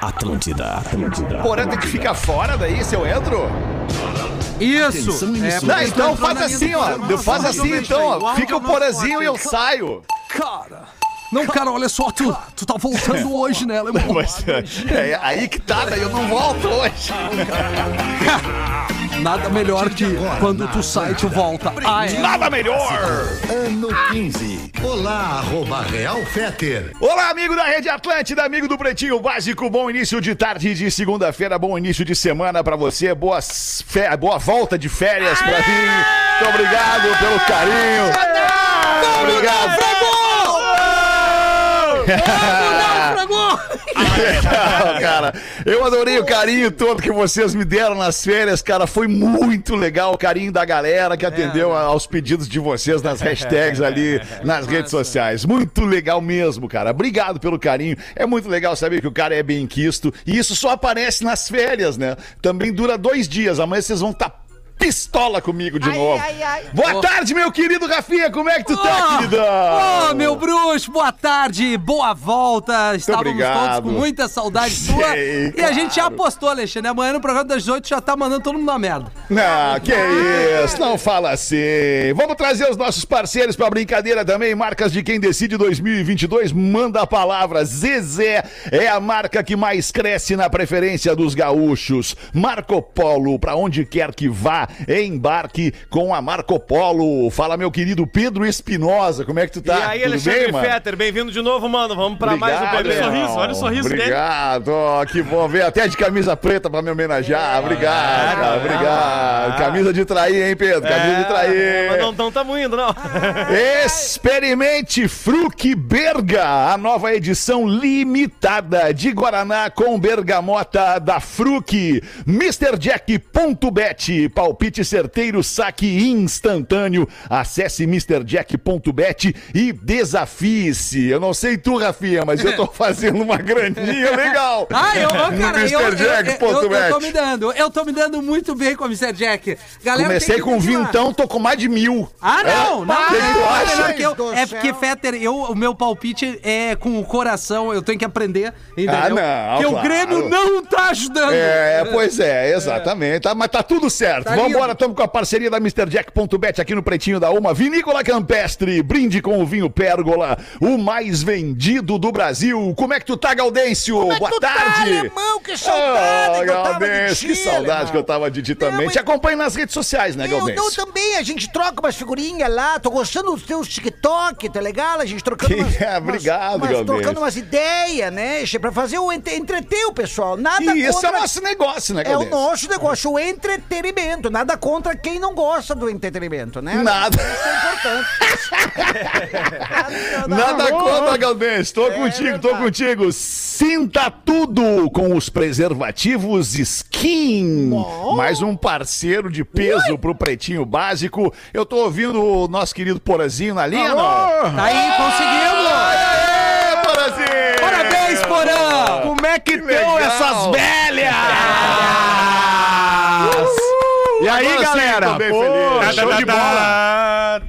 Atlântida, Atlântida. Porã tem que ficar fora daí, se eu entro? Isso! Atenção, É. Não, então faz assim, ó. programa. Faz assim, então, ó. Fica é o porazinho e eu saio. Cara. Não, cara, olha só, tu, tu tá voltando hoje, né, alemão? Mas é, é aí que tá, daí eu não volto hoje. Nada melhor que quando tu sai, tu volta. Ah, é. Nada melhor. Ano 15. Olá, arroba Real Feter. Olá, amigo da Rede Atlântida, amigo do Pretinho Básico. Bom início de tarde de segunda-feira, bom início de semana pra você. Boa, fé, boa volta de férias pra mim. Muito obrigado pelo carinho. Obrigado. Não, cara, eu adorei o carinho todo que vocês me deram nas férias, cara. Foi muito legal o carinho da galera que atendeu aos pedidos de vocês nas hashtags ali nas redes sociais. Muito legal mesmo, cara. Obrigado pelo carinho. É muito legal saber que o cara é bem quisto. E isso só aparece nas férias, né? Também dura dois dias. Amanhã vocês vão estar. Pistola comigo de novo. Boa tarde, meu querido Rafinha. Como é que tu tá, Ô, queridão? Ô, meu bruxo, boa tarde, boa volta. Estávamos obrigado. todos com muita saudade sua. Sei, E a gente já apostou, Alexandre. Amanhã no programa das 18 já tá mandando todo mundo na merda. Não, que isso, não fala assim. Vamos trazer os nossos parceiros pra brincadeira também. Marcas de quem decide 2022, manda a palavra. Zezé é a marca que mais cresce na preferência dos gaúchos. Marco Polo, pra onde quer que vá, embarque com a Marco Polo. Fala, meu querido Pedro Espinosa, como é que tu tá? e aí, Tudo Alexandre bem? Fetter, bem-vindo de novo, mano. Vamos pra mais um Obrigado, bebê. irmão. sorriso, olha o sorriso dele. Obrigado, que bom ver. Até de camisa preta pra me homenagear. Obrigado, cara, obrigado. Camisa de trair, hein, Pedro? Camisa de É, trair. mas não não tamo indo, não. Experimente Fruc Berga, a nova edição limitada de Guaraná com bergamota da Fruc. MrJack.bet, palpite certeiro, saque instantâneo. Acesse MrJack.bet e desafie-se. Eu não sei tu, Rafinha, mas eu tô fazendo uma graninha legal. Ah, eu, ô, cara, eu, eu, eu, eu, eu tô me MrJack.bet. dando. Eu tô me dando muito bem com o Mr. Jack. Galera, Comecei que com continuar. vintão, tô com mais de mil. Ah, não, não, O que que tu não, acha? não, eu- do é porque. Fetter, eu, o meu palpite é com o coração, eu tenho que aprender, entendeu? Ah, não, Porque o claro. Grêmio não tá ajudando. É, pois é, exatamente. Tá, mas tá tudo certo. Tá Vambora, estamos com a parceria da MrJack.bet aqui no Pretinho da Uma. Vinícola Campestre, brinde com o vinho Pérgola, o mais vendido do Brasil. Como é que tu tá, Gaudêncio? Boa tu tá, tarde. alemão? Que saudade Ah, que eu tava de Gaudêncio, que ti, saudade alemão. que eu tava de ti também. mas- Te acompanho nas redes sociais, né, Eu, eu Gaudêncio? também, a gente troca umas figurinhas lá, tô gostando dos teus TikTok, tá legal? A gente trocando Que- umas, é, umas- obrigado, umas, Galdêncio. trocando umas ideias, né? Pra fazer o entre- entreter o pessoal. Nada E isso é contra... nosso negócio, né, É o Gaudêncio? nosso negócio, o entretenimento. Nada contra quem não gosta do entretenimento, né? Nada. Isso é importante. Nada contra, Galdense. Tô É contigo, tô verdade. contigo. Sinta tudo com os preservativos Skin. Mais um parceiro de peso pro Pretinho Básico. Eu tô ouvindo o nosso querido Porazinho na linha, não? Tá aí, conseguimos! Aê, Porazinho! Parabéns, Porã! Como é que Que legal. estão essas velhas? E aí, galera? Pô. Show de bola!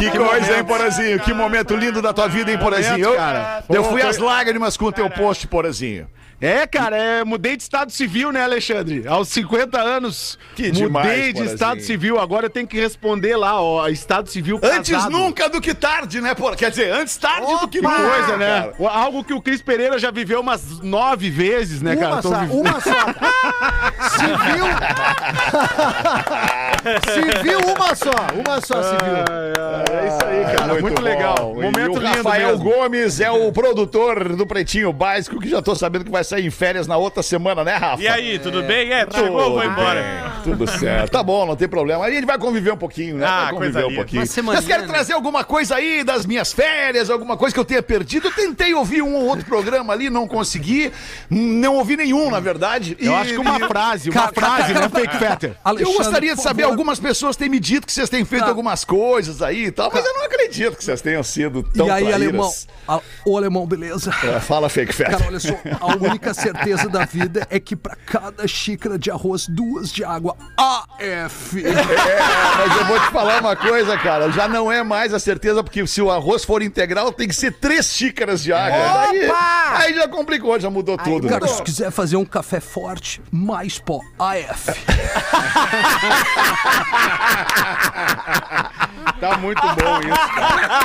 Que coisa, hein, Porazinho? Que momento lindo da tua vida, hein, Porazinho? Eu, cara. eu Pô, fui às lágrimas com o teu post, Porazinho. É, cara, é, mudei de estado civil, né, Alexandre? Aos 50 anos. Que mudei demais, de Porazinho. estado civil. Agora eu tenho que responder lá, ó, estado civil Antes casado. nunca do que tarde, né, Pora? Quer dizer, antes tarde do que Que nunca. coisa, né? cara. Algo que o Cris Pereira já viveu umas nove vezes, né, cara? Uma Tô só, vive- uma só. Civil. civil, uma só. Uma só, civil. É isso aí, cara. Muito, legal. bom. Momento e o lindo Rafael mesmo. Gomes é o produtor do Pretinho Básico, que já tô sabendo que vai sair em férias na outra semana, né, Rafa? E aí, tudo bem? É, Tudo chegou, vou bem, embora. Tudo certo. Tá bom, não tem problema. A gente vai conviver um pouquinho, né? Ah, vai conviver coisa um pouquinho. Mas querem né? trazer alguma coisa aí das minhas férias, alguma coisa que eu tenha perdido? Eu tentei ouvir um ou outro programa ali, não consegui. Não ouvi nenhum, na verdade. Eu E- acho que uma frase, uma frase, né, Fake Fetter? Eu gostaria de saber algumas pessoas têm me dito que vocês têm feito Tá. algumas coisas aí e tal, mas eu não acredito que vocês tenham sido tão e aí, traíras. alemão? A- Ô, alemão, beleza? É, Fala, Fake Fat. Cara, olha só, a única certeza da vida é que pra cada xícara de arroz, duas de água AF. É, mas eu vou te falar uma coisa, cara. Já não é mais a certeza, porque se o arroz for integral, tem que ser três xícaras de água. Daí, Opa! aí já complicou, já mudou tudo. Cara, né? se quiser fazer um café forte, mais pó AF. Tá muito bom isso, cara.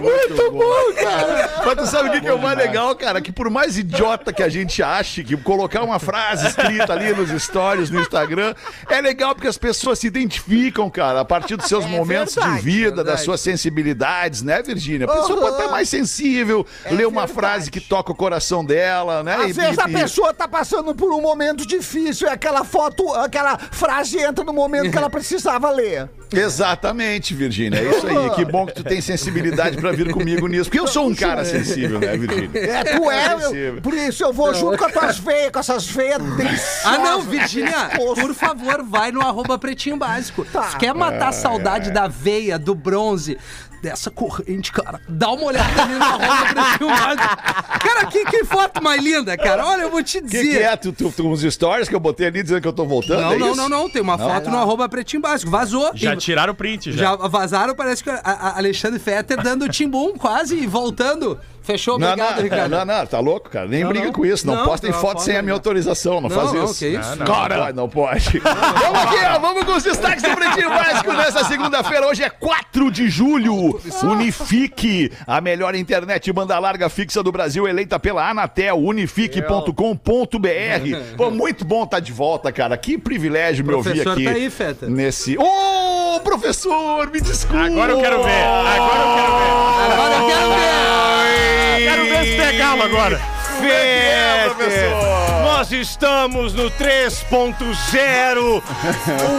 Muito bom, cara. Mas tu sabe o que, que é o mais legal, cara? Que por mais idiota que a gente ache, que colocar uma frase escrita ali nos stories, no Instagram, é legal porque as pessoas se identificam, cara, a partir dos seus É momentos verdade, de vida, das verdade. suas sensibilidades, né, Virgínia? A pessoa pode estar mais sensível, ler uma verdade. frase que toca o coração dela, né? Às E- vezes e- a pessoa tá passando por um momento difícil e aquela foto, aquela frase entra no momento que ela precisava ler. Exatamente, Virgínia. É isso aí. Que bom que tu tem sensibilidade pra vir comigo nisso. Porque eu sou um cara sensível, né, Virgínia? É, tu é, Sensível. eu, por isso eu vou junto com as tuas veias, com essas veias deliciosas. Ah, não, Virgínia, por favor, vai no arroba pretinho básico. Tá. Se quer matar a saudade da veia, do bronze, dessa corrente, cara, dá uma olhada ali no arroba pretinho básico. Cara, que, que foto mais linda, cara. Olha, eu vou te dizer. que, que é? Tu, tu, tu, uns stories que eu botei ali dizendo que eu tô voltando? Não, é não, isso? não, não. Tem uma foto no arroba pretinho básico. Vazou. Já E- tiraram o print, já. Já vazaram, parece que a, a Alexandre Fetter dando timbum quase e voltando. Fechou, Não, obrigado, não, Ricardo. não, não, tá louco, cara. Nem Não, briga não. com isso. Não, Não, postem foto foto sem a minha não. autorização. Não, Não, faz não, isso. que isso. Não, Cara, não pode, não pode. vamos aqui, ó, vamos com os destaques do Pretinho Básico nessa segunda-feira. Hoje é 4 de julho. Unifique, a melhor internet banda larga fixa do Brasil, eleita pela Anatel, unifique.com.br. Pô, muito bom estar de volta, cara. Que privilégio me ouvir Professor aqui. tá aí, Feta. Nesse. Ô, professor, me desculpa. Agora eu quero ver. Agora eu quero ver. Agora eu quero ver. Quero ver se pegá-lo agora. é, professor? nós estamos no 3.0.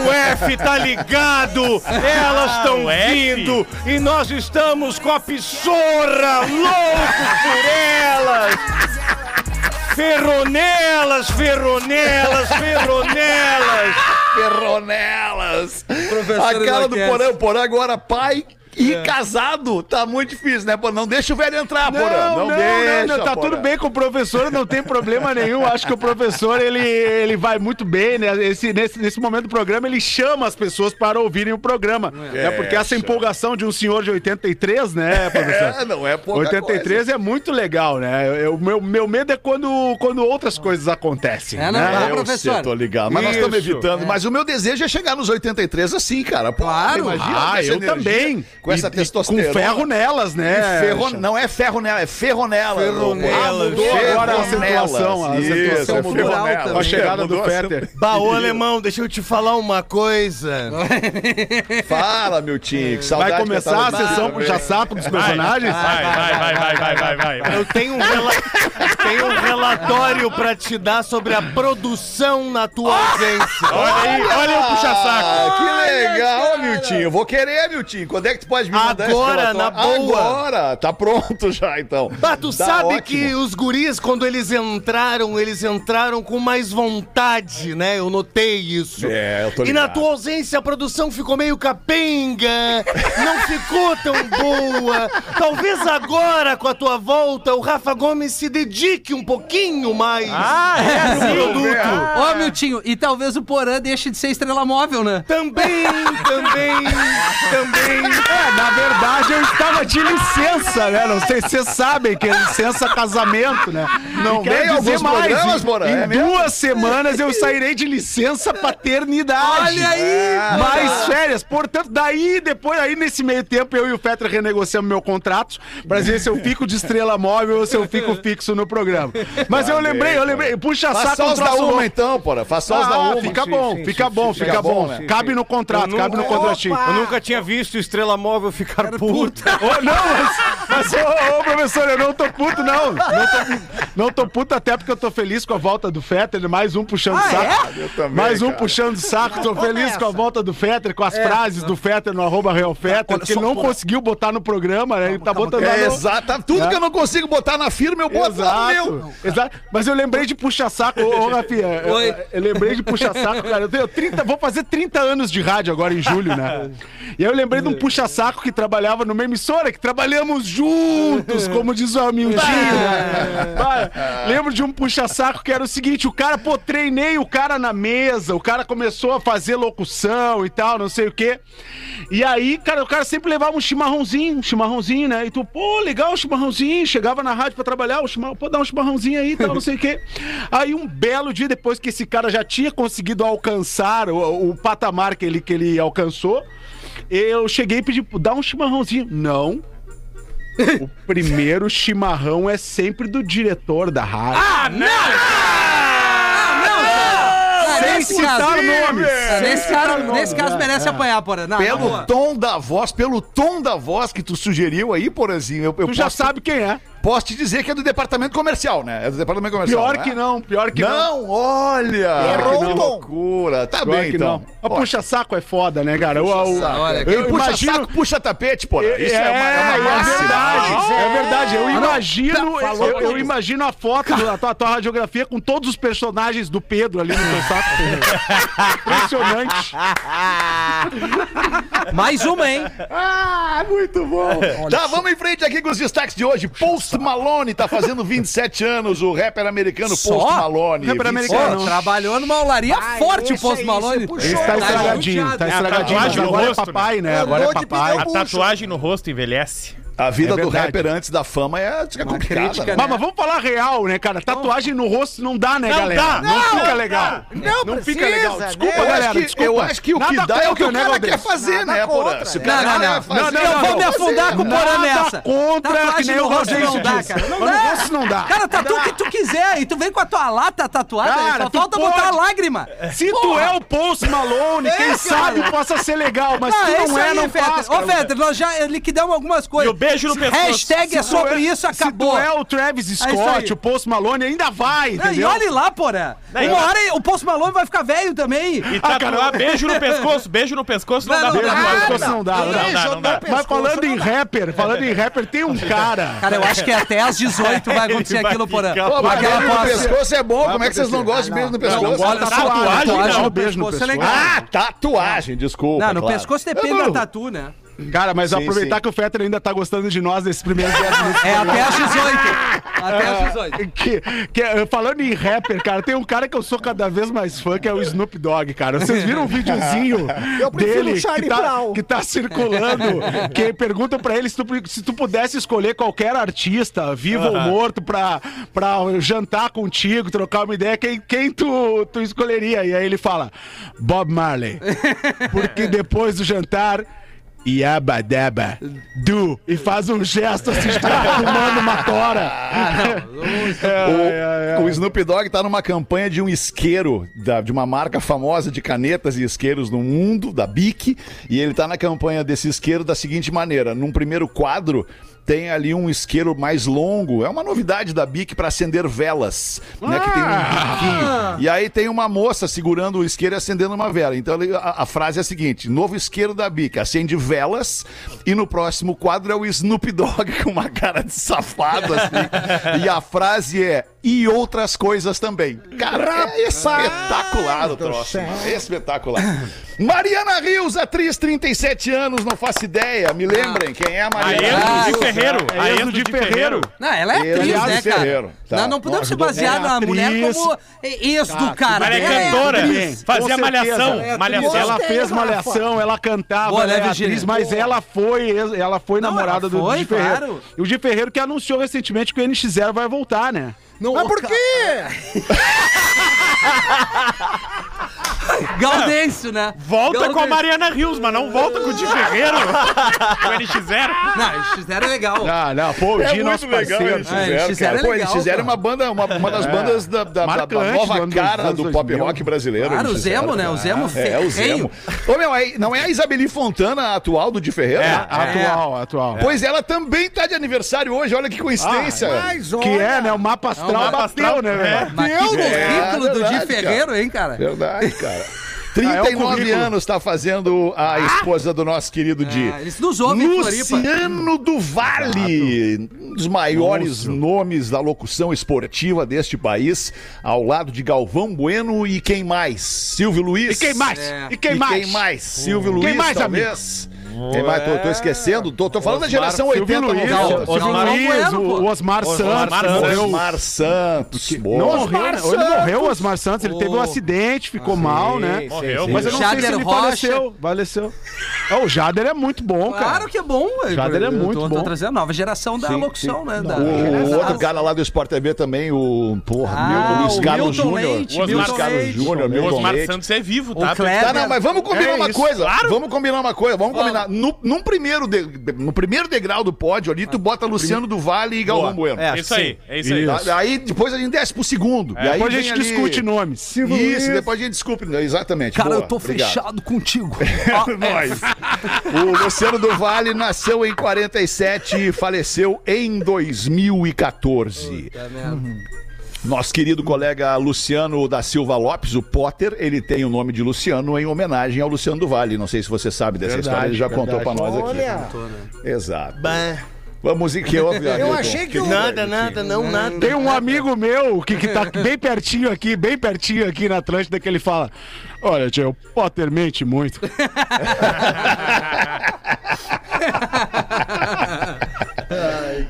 O F tá ligado. Elas estão vindo. E nós estamos com a pissorra louco por elas. Ferronelas, ferronelas, ferronelas. Ferronelas. Professor a cara do enlouquece. Porã, o Porã agora pai e casado. Tá muito difícil, né, Porã? Não deixa o velho entrar. Não, Não, não, deixa, não, não, tá Porã. tudo bem com o professor, não tem problema nenhum. Acho que o professor, ele, ele vai muito bem, né? Esse, nesse, nesse momento do programa, ele chama as pessoas para ouvirem o programa. É, porque essa empolgação de um senhor de 83, né, professor? É, não é pouca 83 é muito legal, né? O meu, meu medo é quando, quando outras coisas acontecem. É, não, né? não, Eu professor. sei, tô ligado. Mas nós estamos Isso. evitando. Mas o meu desejo é chegar nos 83 assim, cara. Pô, Claro. imagina, Ah, eu energia, também. Com essa E- testosterona. Com ferro nelas, né? Ferro, não é ferro nela, é ferronela. Ferronelas. Ah, mudou agora a acentuação, a Isso, acentuação é mudou. ferronela. Com a chegada Mudou do a Fetter. Baú alemão, deixa eu te falar uma coisa. Fala, meu tio. que saudade Vai começar a sessão ver. puxa-saco dos personagens? Vai, vai, vai, vai, vai, vai, vai. Eu tenho um, rela- tenho um relatório pra te dar sobre a produção na tua ausência. Olha aí, olha o puxa-saco. Que legal, Miltinho. Vou querer, Miltinho. Quando é que tu pode me mandar Agora, na boa. Agora. Tá pronto já, então. Bah, tu Tá sabe ótimo. que os guris, quando eles entraram, eles entraram com mais vontade, né? Eu notei isso. É, eu tô E na ligado. tua ausência, a produção ficou meio capenga, não ficou tão boa. Talvez agora, com a tua volta, o Rafa Gomes se dedique um pouquinho mais Ah, é, Vamos produto. Ó, Miltinho, e talvez o Porã deixe de ser estrela móvel, né? Também, também, também. É, na verdade eu estava de licença, né? Não sei se vocês sabem que é licença casamento, né? Não vem alguns programas, em, Porã, em é mesmo? duas semanas eu sairei de licença paternidade. Olha aí, Mais férias. Portanto, daí, depois, aí nesse meio tempo, eu e o Fetter renegociamos meu contrato pra dizer se eu fico de estrela móvel ou se eu fico fixo no programa. Mas eu lembrei, eu lembrei. Puxa Faz saco um os da uma, louco. então, porra. Só os da Ah, uma. fica bom, sim, fica sim, bom, sim, fica fica bom. né? Cabe no contrato, Eu cabe no contratinho. Eu nunca tinha visto Estrela Móvel ficar puta. Ô, não, mas, mas ô, ô, professor, eu não tô puto, não. Não tô, não tô puto até porque eu tô feliz com a volta do Fetter, mais um puxando saco. Eu também, mais um cara. puxando saco. Tô feliz com a volta do Fetter, com as frases do Fetter no arroba Real Fetter, porque ele não conseguiu botar no programa, né? Ele tá botando lá É, no... exato. Tudo É. que eu não consigo botar na firma, eu boto lá no Exato, exato. Mas eu lembrei de puxa-saco, ô, ô Rafinha. Eu, Oi. eu lembrei de puxa-saco, cara. Eu tenho 30, vou fazer 30 anos de rádio agora em julho, né? E aí eu lembrei de um puxa-saco que trabalhava numa emissora, que trabalhamos juntos, como diz o né? Vai. Lembro de um puxa-saco que era o seguinte: o cara, pô, treinei o cara na mesa, o cara começou a fazer locução e tal, não sei o quê. E aí, cara, o cara sempre levava um chimarrãozinho, um chimarrãozinho, né? E tu, pô, legal o chimarrãozinho. Chegava na rádio pra trabalhar, o chimarrão, pô, dá um chimarrãozinho aí e tal, não sei o quê. Aí um belo dia depois que esse cara já tinha conseguido alcançar o, o patamar que ele, que ele alcançou, eu cheguei e pedi, dá um chimarrãozinho. Não. O primeiro chimarrão é sempre do diretor da rádio. Ah, Sem nesse citar caso, nomes. Ah, Sem Nesse citar caso, nomes. nesse caso merece apanhar, porra. Não, Pelo tom da voz, pelo tom da voz que tu sugeriu aí, Porazinho, eu, eu Tu já posso, sabe quem é. Posso te dizer que é do departamento comercial, né? É do departamento comercial. Pior né? que não, pior que não. Não, olha! Errou que o tom. loucura. Tá Pior bem, que então. não. A puxa-saco é foda, né, cara? O, o, Olha, Quem eu puxa imagino- saco, puxa tapete, pô. Isso é, uma, é é, uma é verdade, é verdade. Eu não. imagino, Falou eu, eu imagino a foto da tua, tua radiografia com todos os personagens do Pedro ali no teu saco. Impressionante. Mais uma, hein? Ah, muito bom. Tá, vamos em frente aqui com os destaques de hoje. Post Malone tá fazendo 27 anos, o rapper americano Só? Post Malone. Rapper 27. americano. Pô, trabalhou numa olaria forte o Post Malone. se puxou. Esse tá Tá estragadinho, tá É, estragadinho. Tatuagem no agora é rosto, papai, né? Agora é papai. A tatuagem no rosto envelhece. A vida É do rapper antes da fama é, é complicada. crítica, né? Mas, mas vamos falar real, né, cara? Tatuagem no rosto não dá, né, galera? dá. Não, fica legal. Não Não fica precisa, legal. né? Desculpa, Eu galera. acho, que, desculpa. eu acho que o que Nada dá é o que o né, cara quer fazer, Nada né, Porã? contra. Se o Não, cara não, quer não. fazer, Não, não, eu vou não. me afundar com o Porã nessa. contra, Tatuagem que nem no o rosto Rodrigo não dá, cara. Não No dá. rosto não dá. Cara, tatu o que tu quiser. E tu vem com a tua lata tatuada. só falta botar a lágrima. Se tu é o Post Malone, quem cara. sabe possa ser legal, mas se é não é, não faz. Ô. Fetter, nós já liquidamos algumas coisas. Beijo no pescoço. Hashtag é sobre é- isso, acabou. Se tu é o Travis aí. Scott, o Post Malone, ainda vai, Ah, e entendeu? olhe lá, porra. Daí, Uma hora o Post Malone vai ficar velho também. E tatuar beijo no pescoço. Beijo no pescoço não, Não, dá pra. Beijo no tatuar. pescoço não dá, não dá. Mas falando em rapper, falando em rapper, tem um cara. Cara, eu acho que até às 18 vai acontecer aquilo, porra. Aquela beijo no pescoço é bom. Como é que vocês não gostam de beijo no pescoço? Olha, Tatuagem, tatuagem não. no Beijo no pescoço é. Ah, tatuagem, desculpa. Não, no pescoço depende da tatu, né? Cara, mas Sim, aproveitar sim. que o Fetter ainda tá gostando de nós nesses primeiros 10 minutos. É até às 18. Até 18. Que, que, falando em rapper, cara, tem um cara que eu sou cada vez mais fã, que é o Snoop Dogg, cara. Vocês viram um videozinho dele que tá, que tá circulando, que pergunta pra ele se tu, se tu pudesse escolher qualquer artista, vivo ou morto, pra, pra jantar contigo, trocar uma ideia, quem, quem tu, tu escolheria? E aí ele fala, Bob Marley. Porque depois do jantar... Yaba daba, du, e faz um gesto assim, de tá fumando uma tora. É, O, o Snoop Dogg tá numa campanha de um isqueiro, da- de uma marca famosa de canetas e isqueiros no mundo, da Bic, e ele tá na campanha desse isqueiro da seguinte maneira: num primeiro quadro. Tem ali um isqueiro mais longo, é uma novidade da Bic para acender velas, né? Que tem um biquinho. E aí tem uma moça segurando o isqueiro e acendendo uma vela. Então a, a frase é a seguinte: novo isqueiro da Bic, acende velas, e no próximo quadro é o Snoop Dogg com uma cara de safado assim. e a frase é e outras coisas também. Cara, é espetacular o troço. mano, É espetacular. Mariana Rios, atriz, 37 anos, não faço ideia. Me lembrem quem é a A Mariana Enzo Ah, de Rios. Ferreiro. é A Enzo de Ferreiro. Não, ela é atriz, é né, cara? tá. Não, não podemos se basear É na mulher como ex do cara. Ela é Ela cantora. atriz. Fazia malhação. É, malhação. Ela fez malhação, ela cantava, Boa, ela né, é Virgínia? atriz, mas ela foi, ela foi Não, namorada ela do foi, Di Ferreiro. claro. E o Di Ferreiro que anunciou recentemente que o NX0 vai voltar, né? Não, Mas por quê? Gaudêncio, né? Volta com a. Mariana Rios, mas não volta com o de Ferreiro. com o NX0. Não, X0 é legal. Ah, não, pô, o É Di, nosso muito legal parceiro. eles É, eles fizeram, fizeram cara. Pô, legal, eles fizeram cara. uma banda, uma, uma das bandas da, da- da- nova cara do pop 2000. rock brasileiro. Claro, o Zemo, né? O Zemo É, o feio. Zemo. Ô, meu, aí, não é a Isabeli Fontana a atual do Di Ferreiro? É, atual, atual. Pois ela também tá de aniversário hoje, olha que coincidência. Mas Que é, né? O mapa astral mapa bateu, astral, né, é. velho? Mas que currículo É, do Di Ferreiro, hein, cara? Verdade, cara. 39 currículo. anos tá fazendo a esposa do nosso querido Di. Ah, eles nos ouvem. Luciano do Vale, um dos maiores nomes da locução esportiva deste país, ao lado de Galvão Bueno e quem mais? Silvio Luiz. E quem mais? É. E quem E mais? quem mais? Silvio Quem Luiz, mais, talvez. Quem mais? Tô, tô esquecendo. Tô, tô falando da geração Silvio 80, Luiz, 90. Silvio Osmar Luiz, o, pô. o Osmar Santos morreu. Osmar Santos. Não Boa. morreu, né? Ele morreu, o Osmar Santos. Ele teve um Oh. acidente, ficou mal, né? Morreu, Mas eu não sei se Jader ele Rocha. faleceu. Faleceu. Ah, o Jader é muito bom, cara. Claro que é bom, velho. Jader é muito tô, bom. Tô trazendo a nova geração da locução, né? Da... O outro cara lá do Sport TV também, o porra, Ah, Milton Luiz o Carlos Júnior. Luiz Milton Carlos Leite. Júnior, O Milton Osmar Leite. Santos é vivo, O tá? Tá, não, mas vamos combinar É uma coisa. Vamos combinar uma coisa. Vamos combinar. No, num primeiro de- no primeiro degrau do pódio ali, tu bota Luciano do Vale e Galvão Bueno. É, Isso aí, é isso aí. Tá? Aí depois a gente desce pro segundo. E aí Depois a gente ali- discute nomes. Silvio Isso, Luiz. depois a gente desculpe. Exatamente. Cara, boa, eu tô obrigado. fechado contigo. Nós. O Luciano do Vale nasceu em 47 e faleceu em 2014. Nosso querido colega Luciano da Silva Lopes, o Potter, ele tem o nome de Luciano em homenagem ao Luciano do Vale. Não sei se você sabe dessa Verdade, história, ele já contou pra verdade. nós aqui. Olha, Exato. Bah. Vamos em que houve, Hamilton? achei que o- Nada, nada, não, nada. Tem um amigo meu que, que tá bem pertinho aqui, bem pertinho aqui na Atlântida, que ele fala: Olha, tio, o Potter mente muito.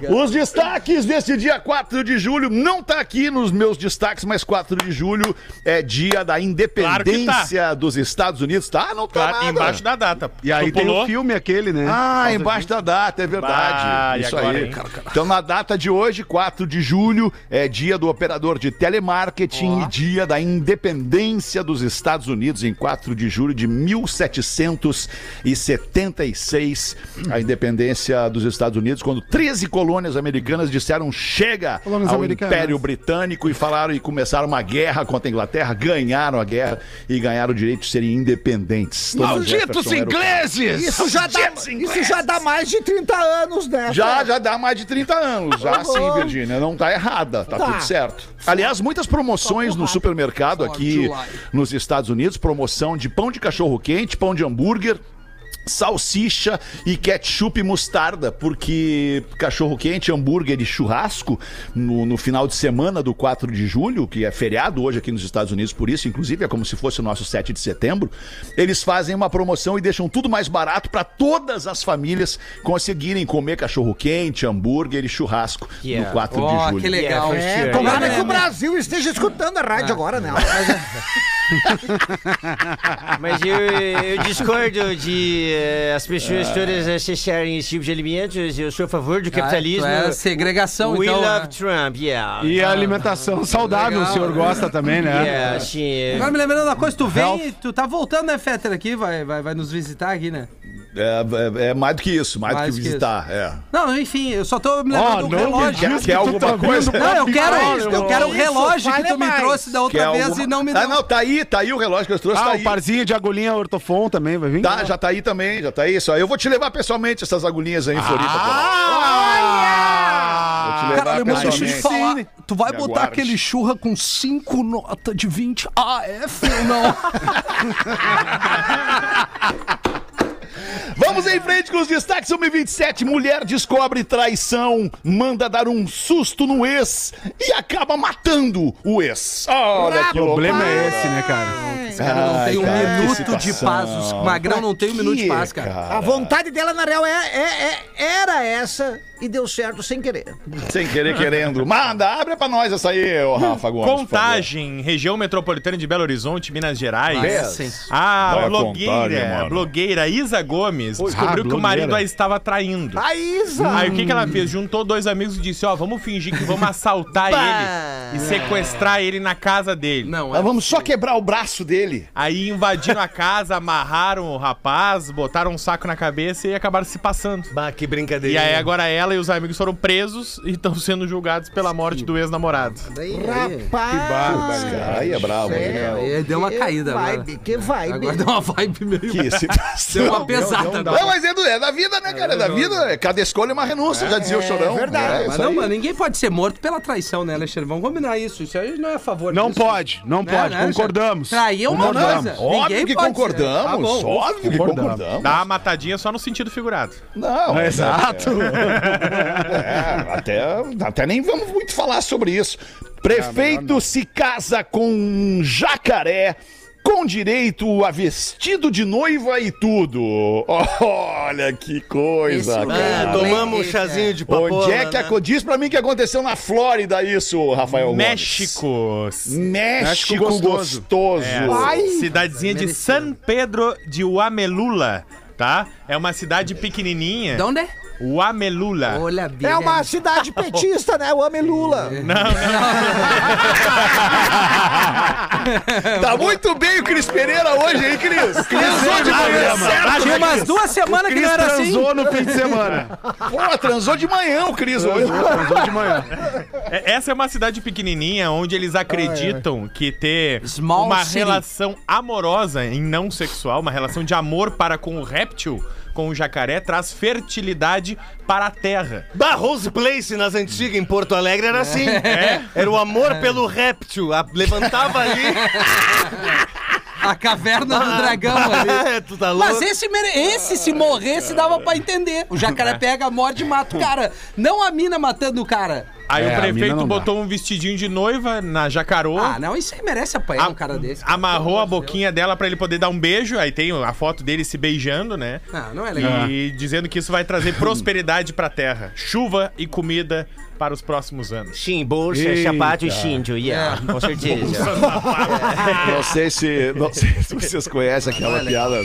Os destaques deste dia 4 de julho, não tá aqui nos meus destaques, mas 4 de julho é dia da independência dos Estados Unidos. Tá? Não tá Claro, nada. embaixo da data. E aí Tu tem pulou? o filme aquele, né? Ah, embaixo da data, é verdade. Bah, e Isso agora, aí. hein? Então, na data de hoje, 4 de julho, é dia do operador de telemarketing e dia da independência dos Estados Unidos, em 4 de julho de 1776. A independência dos Estados Unidos, quando 13 colônias americanas disseram chega Colônias ao americanas. Império Britânico e falaram e começaram uma guerra contra a Inglaterra, ganharam a guerra e ganharam o direito de serem independentes. Thomas Malditos Jefferson ingleses! isso já, dá, Malditos isso já dá mais de 30 anos, né? Já, já dá mais de 30 anos. Já sim, Virgínia. Não tá errada. Tá, Tá. tudo certo. Aliás, muitas promoções no supermercado aqui July. nos Estados Unidos. Promoção de pão de cachorro quente, pão de hambúrguer. Salsicha e ketchup e mostarda, porque cachorro quente, hambúrguer e churrasco no, no final de semana do 4 de julho, que é feriado hoje aqui nos Estados Unidos, por isso, inclusive, é como se fosse o nosso 7 de setembro. Eles fazem uma promoção e deixam tudo mais barato para todas as famílias conseguirem comer cachorro quente, hambúrguer e churrasco Yeah. no 4 de Ó, julho. que legal. É, tomara É, que o? Brasil esteja escutando a rádio agora, né? Mas eu, eu discordo de eh, as pessoas todas acessarem esse tipo de alimentos. Eu sou a favor do capitalismo. Ah, tu é segregação, We então. love né? Trump, yeah. E a alimentação saudável, Legal. o senhor gosta também, né? Yeah, sim. Agora me lembrando da coisa, tu vem, Health. tu tá voltando, né, Fetter, aqui, vai, vai, vai nos visitar aqui, né? É, é- é mais do que isso, mais, Mais do que que visitar. É. Não, enfim, eu só tô me lembrando do não me relógio. Quer- que quer tu alguma tá coisa? Não, eu quero, eu quero o Isso, relógio que tu me mais. trouxe da outra Quer vez alguma- e não me Ah, deu. não, tá aí, tá aí o relógio que eu trouxe, Ah, tá o aí. parzinho de agulhinha ortofon também vai vir? Tá, já tá aí também, já tá aí. Só eu vou te levar pessoalmente essas agulhinhas aí em Floripa. Ah! Vou te levar Cara, mas deixa eu te pessoalmente. falar, tu vai Me botar aguarde. aquele churra com cinco notas de 20 AF ou não? Vamos em frente com os destaques 127. Mulher descobre traição, manda dar um susto no ex e acaba matando o ex. Olha que O problema é esse, né, cara? Esse cara não tem um cara, minuto de paz. Os Magrão não tem um minuto de paz, cara. A vontade dela, na real, é, é- é- era essa e deu certo sem querer. Sem querer, querendo. Manda, abre pra nós essa aí, ô Rafa Gomes. Contagem, região metropolitana de Belo Horizonte, Minas Gerais. Ah. A Vai blogueira, contagem, blogueira Isa Gomes descobriu Ah, que o marido a estava traindo. A Isa! Aí o que, que ela fez? Juntou dois amigos e disse: Ó, vamos fingir que vamos assaltar ele e sequestrar ele na casa dele. Não, Nós é. vamos só quebrar o braço dele. Aí invadiram a casa, amarraram o rapaz, botaram um saco na cabeça e acabaram se passando. Bah, que brincadeira. E aí agora ela e os amigos foram presos e estão sendo julgados pela morte do ex-namorado. Daí, aí, Rapaz. Aí é cara? aí deu uma Que caída agora. vibe, Que vibe. Agora deu uma vibe meio... Que situação. Deu uma pesada agora. Não, mas é, do- é da vida, né, cara? É da vida. Cada escolha é uma renúncia, já dizia o chorão. verdade. É, Mas isso não, mano, ninguém pode ser morto pela traição, né, Alexandre? Vamos combinar isso. Isso aí não é a favor Não disso. pode, não Né, pode, né, concordamos. Trair é uma Concordamos. coisa. Óbvio Ninguém que concordamos. Tá bom. óbvio que Concordamos. concordamos. Dá uma matadinha só no sentido figurado. Não, é, Exato. é, até, até nem vamos muito falar sobre isso. Prefeito se casa com um jacaré com direito a vestido de noiva e tudo. Olha que coisa, Esse cara. Ah, tomamos um chazinho de papoula, Onde é que né? Diz pra mim que aconteceu na Flórida isso, Rafael Gomes. México. México gostoso. gostoso. É, cidadezinha de. San Pedro de Uamelula, tá? É uma cidade pequenininha. De onde é? Uamelula. Olha. É uma cidade petista, né? O Ame Lula. Tá muito bem o Cris Pereira hoje, hein, Cris? Transou de manhã, certo? Tinha umas duas semanas que não era assim. transou no fim de semana. Pô, transou de manhã o Cris hoje. Transou de manhã. É, Essa é uma cidade pequenininha onde eles acreditam que ter Small uma city. relação amorosa e não sexual, uma relação de amor para com o réptil, com o jacaré, traz fertilidade para a terra. Bah, Rose Place nas antigas em Porto Alegre era assim. Era o amor pelo réptil. A- levantava ali. A caverna do dragão ali. tu tá louco? Mas esse, mere- esse se morresse dava pra entender. O jacaré pega, morde e mata o cara. Não a mina matando o cara. Aí É, o a mina prefeito não dá. botou um vestidinho de noiva na jacaroa. Ah, não, isso aí merece apanhar um cara desse. cara. Amarrou a boquinha dela pra ele poder dar um beijo. Aí tem a foto dele se beijando, né? Não, não é legal. E dizendo que isso vai trazer prosperidade pra terra. Chuva e comida para os próximos anos. Sim, bolsa, Eita. sapato e cinto, yeah, com certeza. Não sei se, não sei se vocês conhecem aquela piada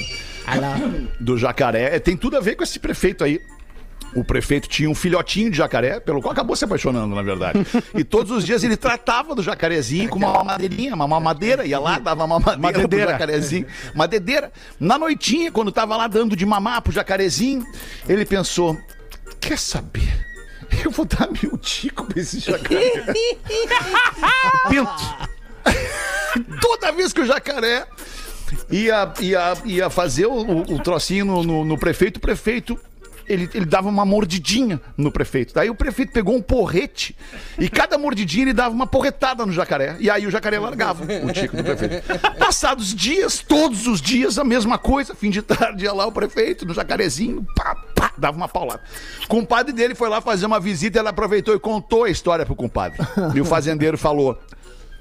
do jacaré. É, Tem tudo a ver com esse prefeito aí. O prefeito tinha um filhotinho de jacaré, pelo qual acabou se apaixonando, na verdade. E todos os dias ele tratava do jacarezinho com uma mamadeirinha, uma mamadeira, ia lá, dava uma mamadeira pro jacarezinho. Uma dedeira. Na noitinha, quando tava lá dando de mamar pro jacarezinho, ele pensou: quer saber? Eu vou dar meu tico pra esse jacaré. Toda vez que o jacaré ia, ia, ia fazer o, o- trocinho no, no- no prefeito, o prefeito. Ele, ele dava uma mordidinha no prefeito. Daí o prefeito pegou um porrete e cada mordidinha ele dava uma porretada no jacaré. E aí o jacaré largava o tico do prefeito. Passados dias, todos os dias, a mesma coisa. Fim de tarde ia lá o prefeito no jacarezinho, pá, dava uma paulada. O compadre dele foi lá fazer uma visita, ele aproveitou e contou a história pro compadre. E o fazendeiro falou: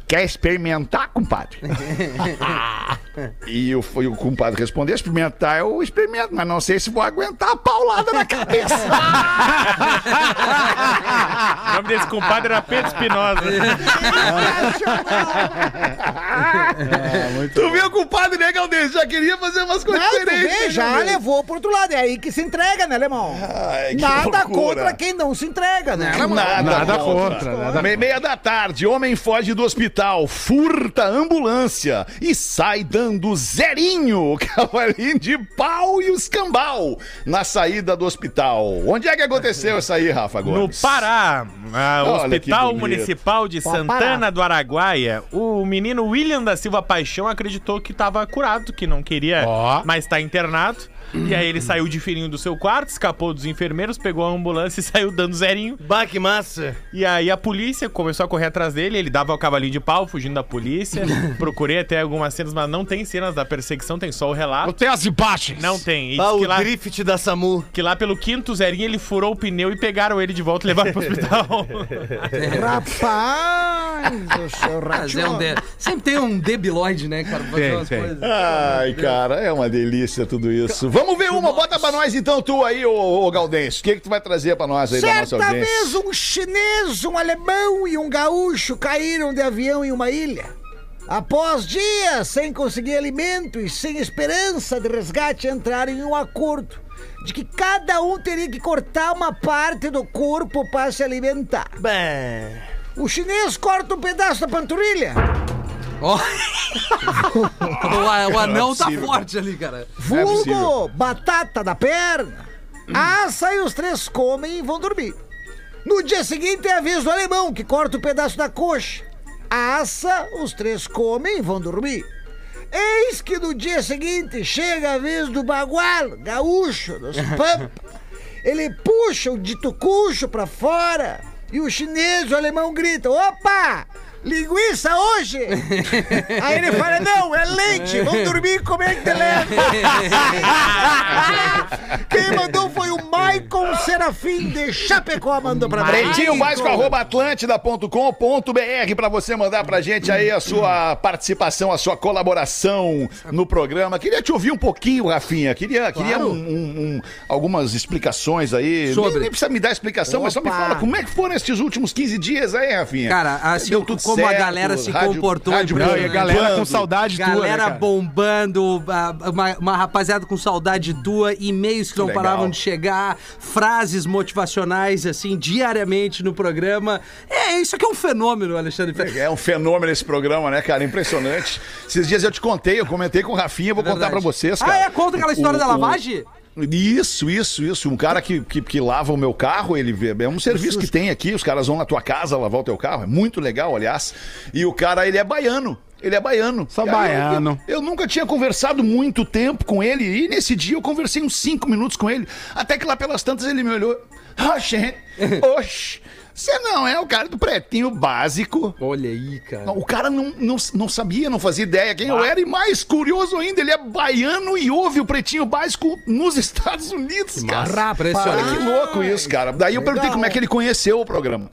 Quer experimentar, compadre? e, o, e o compadre respondeu: experimentar eu experimento, mas não sei se vou aguentar a paulada na cabeça. O nome desse compadre era Pedro Espinosa. tu viu o compadre, né, Galdês? Já queria fazer umas coisas diferentes. vê, né, já levou pro outro lado. É aí que se entrega, né? Ai, que Nada loucura. contra quem não se entrega, né? Nada, Nada contra. contra, nada Meia, meia da tarde, homem foge do hospital, furta ambulância e sai dando zerinho, cavalinho de pau e os cambal na saída do hospital. Onde é que aconteceu isso aí, Rafa No Gomes? Pará, ah, o Hospital. Municipal de Santana do Araguaia, o menino William da Silva Paixão acreditou que estava curado, que não queria Ó. mais estar internado. E aí ele saiu de fininho do seu quarto, escapou dos enfermeiros, pegou a ambulância e saiu dando zerinho. Bah, que massa. E aí a polícia começou a correr atrás dele, ele dava o cavalinho de pau, fugindo da polícia. Procurei até algumas cenas, mas não tem cenas da perseguição, tem só o Não relato. tem as imagens. Não tem. E Bah, diz o que lá, drift da SAMU. que lá pelo quinto zerinho ele furou o pneu e pegaram ele de volta e levaram pro hospital. Rapaz, o seu Mas é um de... Sempre tem um debilóide, né, cara? pra Fazer Tem, umas tem. coisas. Ai, cara, é uma delícia tudo isso. Vamos ver uma, bota pra nós então, tu aí, ô, ô Galdêncio. O que, que tu vai trazer pra nós aí da nossa Certa audiência? vez, um chinês, um alemão e um gaúcho caíram de avião em uma ilha. Após dias sem conseguir alimento e sem esperança de resgate, entraram em um acordo de que cada um teria que cortar uma parte do corpo para se alimentar. Bah. O chinês corta um pedaço da panturrilha. Ó. o, o anão tá possível. forte ali, cara. Vulgo possível. batata da perna. assa e os três comem e vão dormir. No dia seguinte é a vez do alemão, que corta o pedaço da coxa. Assa, os três comem e vão dormir. Eis que no dia seguinte chega a vez do bagual, gaúcho, dos pampas. Ele puxa o dito cucho pra fora e o chinês, o alemão grita: opa! Linguiça hoje? Aí ele fala: não, é leite, vamos dormir e comer de leve. Quem mandou foi o Maicon Serafim de Chapecó, mandou pra mim. Pretinho básico, arroba atlântida.com.br pra você mandar pra gente aí a sua participação, a sua colaboração no programa. Queria te ouvir um pouquinho, Rafinha. Queria, queria um- um- um- algumas explicações aí. Sobre. Nem, nem precisa me dar explicação, mas só me Opa. fala como é que foram esses últimos 15 dias aí, Rafinha. Cara, assim, Deu tudo como a certo, galera se rádio- comportou rádio impressionante. Não, a galera com saudade tua, Galera né, bombando, a- uma, uma rapaziada com saudade tua, e-mails que não Legal. paravam de chegar, frases motivacionais, assim, diariamente no programa. É, isso aqui é um fenômeno, Alexandre. Fe- É um fenômeno esse programa, né, cara? Impressionante. Esses dias eu te contei, eu comentei com o Rafinha, vou contar pra vocês, cara. Ah, é? Conta aquela história O- da o- lavagem? Isso, isso, isso. Um cara que, que, que lava o meu carro, ele vê- é um serviço que tem aqui, os caras vão na tua casa lavar o teu carro, é muito legal, aliás. E o cara, ele é baiano. Ele é baiano. Só baiano. Eu, eu nunca tinha conversado muito tempo com ele, e nesse dia eu conversei uns cinco minutos com ele. Até que lá pelas tantas ele me olhou. Ah, gente, oxe, você não é o cara do pretinho básico. Olha aí, cara. O cara não, não, não sabia, não fazia ideia quem eu era. E mais curioso ainda, ele é baiano e ouve o Pretinho Básico nos Estados Unidos, cara. massa. Impressionante. Olha que louco isso, cara. Daí eu perguntei como é que ele conheceu o programa.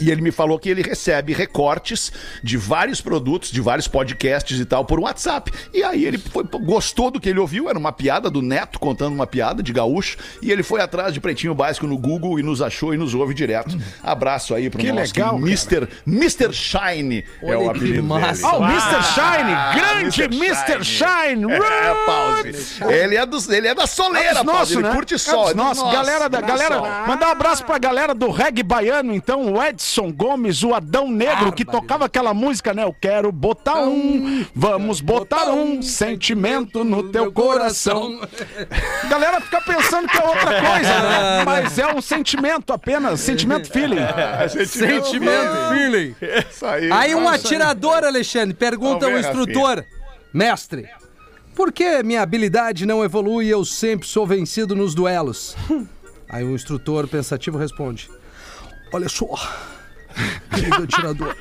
E ele me falou que ele recebe recortes de vários produtos, de vários podcasts e tal, por WhatsApp. E aí ele foi- gostou do que ele ouviu, era uma piada do Neto contando uma piada de gaúcho. E ele foi atrás de Pretinho Básico no Google e nos achou e nos ouve direto. Abraço aí pro Que nosso legal, Mr. Mr. Shine é Olha o que apelido massa. dele. Ó, o Mr. Shine, Ah, grande Mr. Mr. Shine. É, Roots. Pause. Ele é, dos, ele é da soleira, É nossos, Ele né? curte É sol. dos nossos. Nossa, galera da dá galera. sol. Mandar um abraço pra galera do reggae baiano, então, o Edson Gomes, o Adão Negro, que tocava aquela música, né? Eu quero botar um, vamos botar um sentimento no teu coração. Galera fica pensando que é outra coisa, né? Mas é um sentimento apenas, sentimento feeling. Sentimento, feeling. Isso aí. Aí um atirador, Alexandre, pergunta ao instrutor: Mestre, por que minha habilidade não evolui e eu sempre sou vencido nos duelos? Aí o instrutor pensativo responde: Olha só, querido atirador,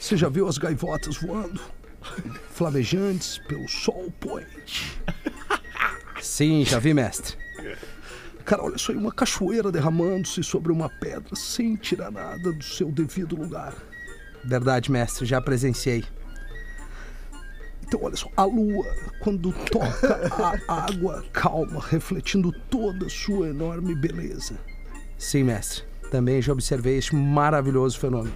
você já viu as gaivotas voando? Flamejantes pelo sol poente. Sim, já vi, mestre. Cara, olha só aí, uma cachoeira derramando-se sobre uma pedra sem tirar nada do seu devido lugar. Verdade, mestre, já presenciei. Então, olha só, a lua, quando toca a água calma, refletindo toda a sua enorme beleza. Sim, mestre, também já observei este maravilhoso fenômeno.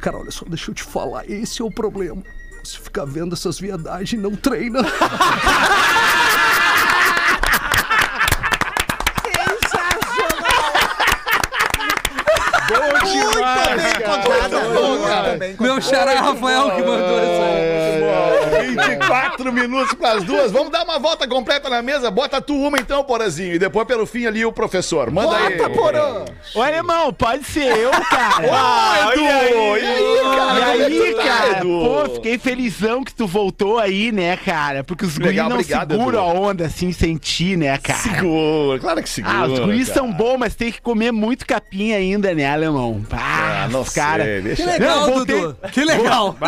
Cara, olha só, deixa eu te falar, esse é o problema. Você fica vendo essas viadagens e não treina. Bom demais, Meu xará Rafael que mandou isso aí. 24 minutos pras duas. Vamos dar uma volta completa na mesa. Bota tu uma então, Porazinho. E depois, pelo fim, ali o professor. Manda aí. Bota, porã! Ô, alemão, pode ser eu, cara. Ô, Edu! E aí, cara? E é que aí, tá, cara, pô, fiquei felizão que tu voltou aí, né, cara? Porque os guris não seguram a onda assim sem ti, né, cara? Segura, claro que segura. Ah, os guris são bons, mas tem que comer muito capim ainda, né, alemão? Ah, Ah, não cara. sei, deixa Que legal, Não, Dudu. Que legal.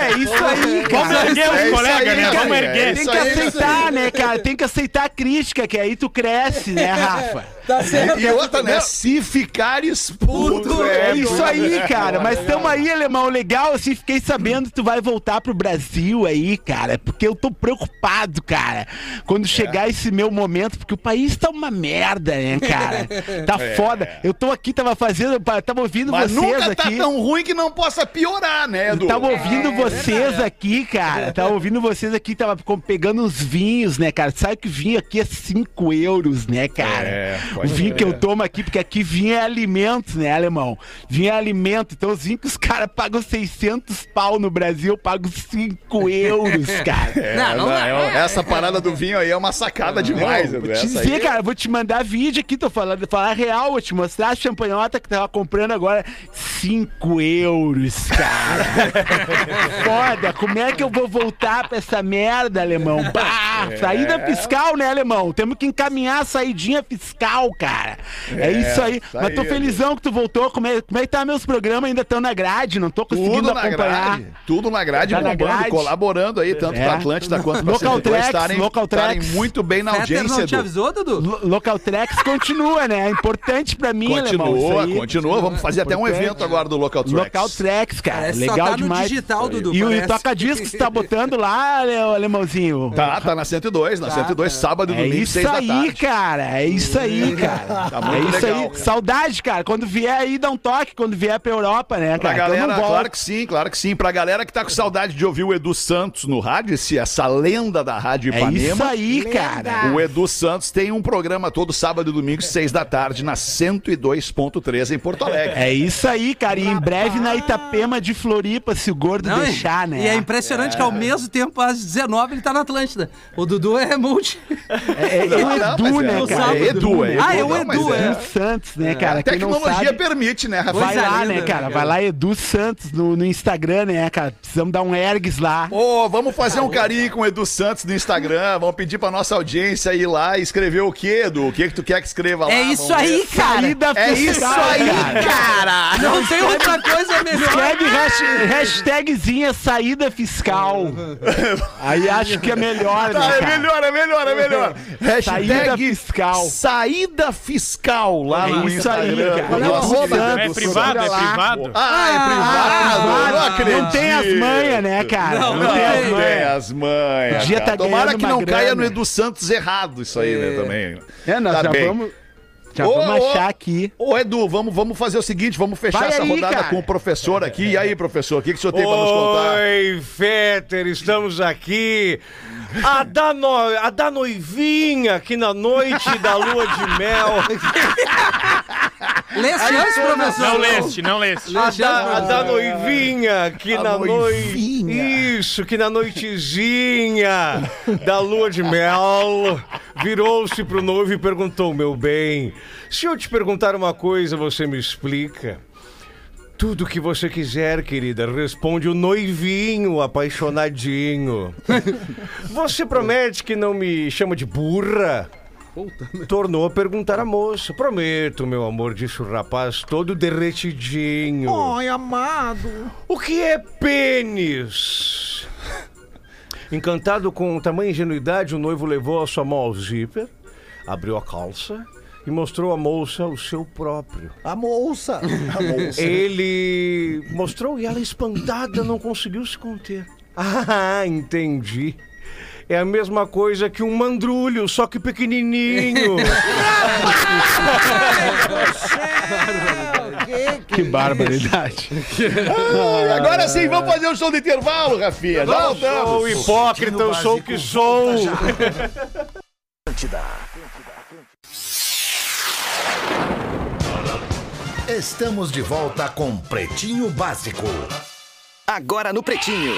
É isso aí, Vamos cara. erguer É os isso colegas, aí, né? Vamos É erguer. Tem que isso aceitar, né, cara? Tem que aceitar a crítica, que aí tu cresce, né, Rafa? Tá certo. E outra, né? Se ficar expulso. É isso aí, cara. Mas tamo aí, alemão. Legal, assim, fiquei sabendo que tu vai voltar pro Brasil aí, cara. Porque eu tô preocupado, cara. Quando É. chegar esse meu momento, porque o país tá uma merda, né, cara? Tá foda. Eu tô aqui, tava fazendo, tava ouvindo É. Mas vocês nunca tá aqui. tão ruim que não possa piorar, né, Edu? Tava ouvindo vocês aqui, cara. Tava ouvindo vocês aqui, tava com- pegando uns vinhos, né, cara? Sabe que vinho aqui é 5 euros, né, cara? É, o vinho que eu tomo aqui, porque aqui vinho é alimento, né, alemão? Vinho é alimento. Então os vinhos que os caras pagam 600 pau no Brasil, eu pago 5 euros, cara. É, Não, não não, é. é- essa parada do vinho aí é uma sacada demais. Vou Edu, te essa dizer, aí- cara, vou te mandar vídeo aqui, tô falando, falar real, vou te mostrar a champanhota que tava comprando agora, 5 euros, cara. Foda, como é que eu vou voltar pra essa merda, alemão? Bah, saída fiscal, né, alemão? Temos que encaminhar a saidinha fiscal, cara. É, isso aí. isso Mas tô felizão que tu voltou, como é, como é que tá meus programas? Ainda estão na grade, não tô conseguindo Tudo na acompanhar. grade, tudo na grade, Tá na bombando, grade. colaborando aí, tanto É. pra Atlântida quanto pra Local 102 Tracks, estarem Local estarem Tracks. muito bem na Fetter audiência, não te avisou, Dudu? Lo- Local Tracks continua, né? É importante pra mim, alemão. isso Continua, continua. Vamos fazer até um evento agora do Local Tracks. Local Tracks, cara. Parece só Legal tá no demais. digital, Dudu, E o parece. toca-disco que você tá botando lá, Ale- alemãozinho? Tá, tá na 102, na 102, sábado e É domingo, isso 6 da aí, cara. É isso aí, cara. Tá muito é isso legal, aí. cara. Saudade, cara. Quando vier aí, dá um toque. Quando vier pra Europa, né, Pra cara? Então galera, claro que sim, claro que sim. Pra galera que tá com saudade de ouvir o Edu Santos no rádio, esse, essa lenda da Rádio É isso Ipanema. aí, cara. O Edu Santos tem um programa todo sábado e domingo, 6 da tarde, na 102.3 em Porto Alegre. É isso aí, cara. E em breve na Itapema de Floripa, se o gordo Não, e- deixar, né? E é impressionante que ao mesmo tempo, às 19, ele tá na Atlântida. O Dudu é multi. É, é o Não, Edu, né, é, cara? É Edu, é Edu. Ah, é o não, Edu, é. Edu Santos, né, cara? A Quem não tecnologia sabe... permite, né, Rafael? Vai lá, né, né, cara? cara? Vai lá, Edu Santos no, no Instagram, né, cara? Precisamos dar um ergs lá. Ô, vamos fazer um carinho com o Edu Santos no Instagram. Vamos pedir pra nossa audiência ir lá e escrever o quê, Edu? O que que tu quer que escreva lá? É isso aí, cara. Saída É isso aí, cara. Cara. Não tem outra coisa melhor. Escreve hash- hashtagzinha saída fiscal. Aí acho que é melhor, Tá, né, é cara? melhor, é melhor, é melhor. Saída fiscal. Saída fiscal lá É no isso aí, Instagram. cara. Edu nosso Santos, querido É Edu privado, é privado. Ah, é privado? Ah, não acredito. Não tem as manhas, né, cara? Não, Não, tem as tem manhas. as manhas. Cara. tá Tomara que não caia grana. no Edu Santos errado isso aí, né, também. É, nós Tá já bem. vamos... Já Ô, vamos ô, achar aqui. Ô, Edu, vamos, vamos fazer o seguinte, vamos fechar Vai essa aí, rodada cara. com o professor aqui. E aí, professor, o que, que o senhor tem pra nos contar? Oi, Fetter, estamos aqui. A da, no... a da noivinha aqui na noite da lua de mel. Leste antes, professor. Não leste, não leste. A da, a da noivinha aqui A na noite. noivinha. Isso, que na noitezinha da lua de mel. Virou-se pro noivo e perguntou: Meu bem, se eu te perguntar uma coisa, você me explica? Tudo que você quiser, querida, responde o noivinho apaixonadinho. Você promete que não me chama de burra? Tornou a perguntar a moça. Prometo, meu amor, disse o rapaz, todo derretidinho. Ai, amado. O que é pênis? Encantado com tamanha ingenuidade, o noivo levou a sua mão ao zíper, abriu a calça e mostrou à moça o seu próprio. A moça. Ele mostrou e ela, espantada, não conseguiu se conter. Ah, entendi. É a mesma coisa que um mandrulho, só que pequenininho. que, barbaridade. Ai, agora sim, vamos fazer o show do intervalo, Rafinha. Já Sou voltamos. hipócrita, eu sou o que sou. Estamos de volta com Pretinho Básico. Agora no Pretinho.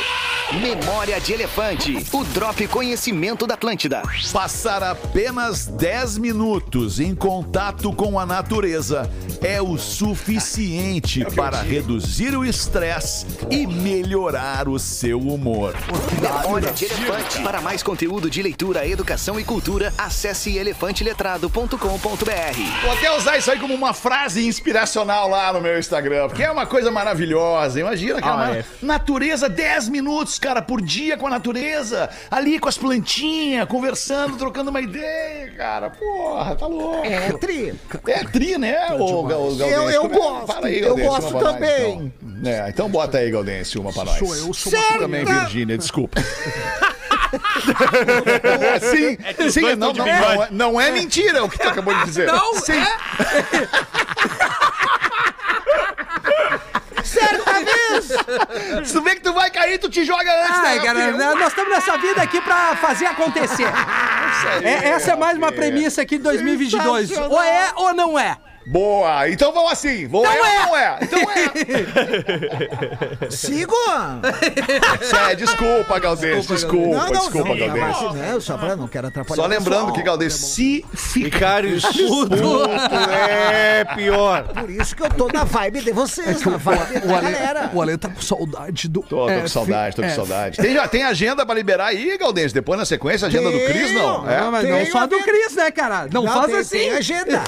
Memória de Elefante. O Drop Conhecimento da Atlântida. Passar apenas 10 minutos em contato com a natureza é o suficiente para reduzir o estresse e melhorar o seu humor. Memória de Elefante. Para mais conteúdo de leitura, educação e cultura, acesse elefanteletrado.com.br. Vou até usar isso aí como uma frase inspiracional lá no meu Instagram, porque é uma coisa maravilhosa. Imagina, cara, Ah, uma- é. natureza 10 minutos, cara, por dia com a natureza, ali com as plantinhas, conversando, trocando uma ideia, cara. Porra, tá louco. É, tri. É tri, né, ô, Gal- Gaudêncio? Eu- eu é? gosto, Fala aí, eu Gaudêncio, gosto uma pra nós, também. então. É, então bota aí, Gaudêncio, uma pra nós. Sou eu, sou Certo. Também, Virgínia, desculpa. sim, os sim, não, não, não, é, não é mentira o que tu acabou de dizer. Não, sim. é. Certa vez. Se tu vê que tu vai cair, tu te joga antes, Ai, né, cara, filho? nós estamos nessa vida aqui pra fazer acontecer. É- essa é mais uma premissa aqui de 2022. Ou é ou não é? Boa, então vamos assim. Vou Então é, é. ou não é? Então é. Sigo? É, desculpa, Galdês, desculpa, desculpa, não, Galdês. não, não, só pra não quero atrapalhar. Só o lembrando pessoal. que, Galdês, se ficar... Expulso é pior. Por isso que eu tô na vibe de vocês, na vibe da galera. o Ale tá com saudade do. Tô, tô com saudade, tô com saudade. Tem, já tem agenda pra liberar aí, Galdês? Depois na sequência, a agenda do Cris, não? É? Não, mas não só do Cris, né, cara? Não, faz tem, assim. Tem agenda.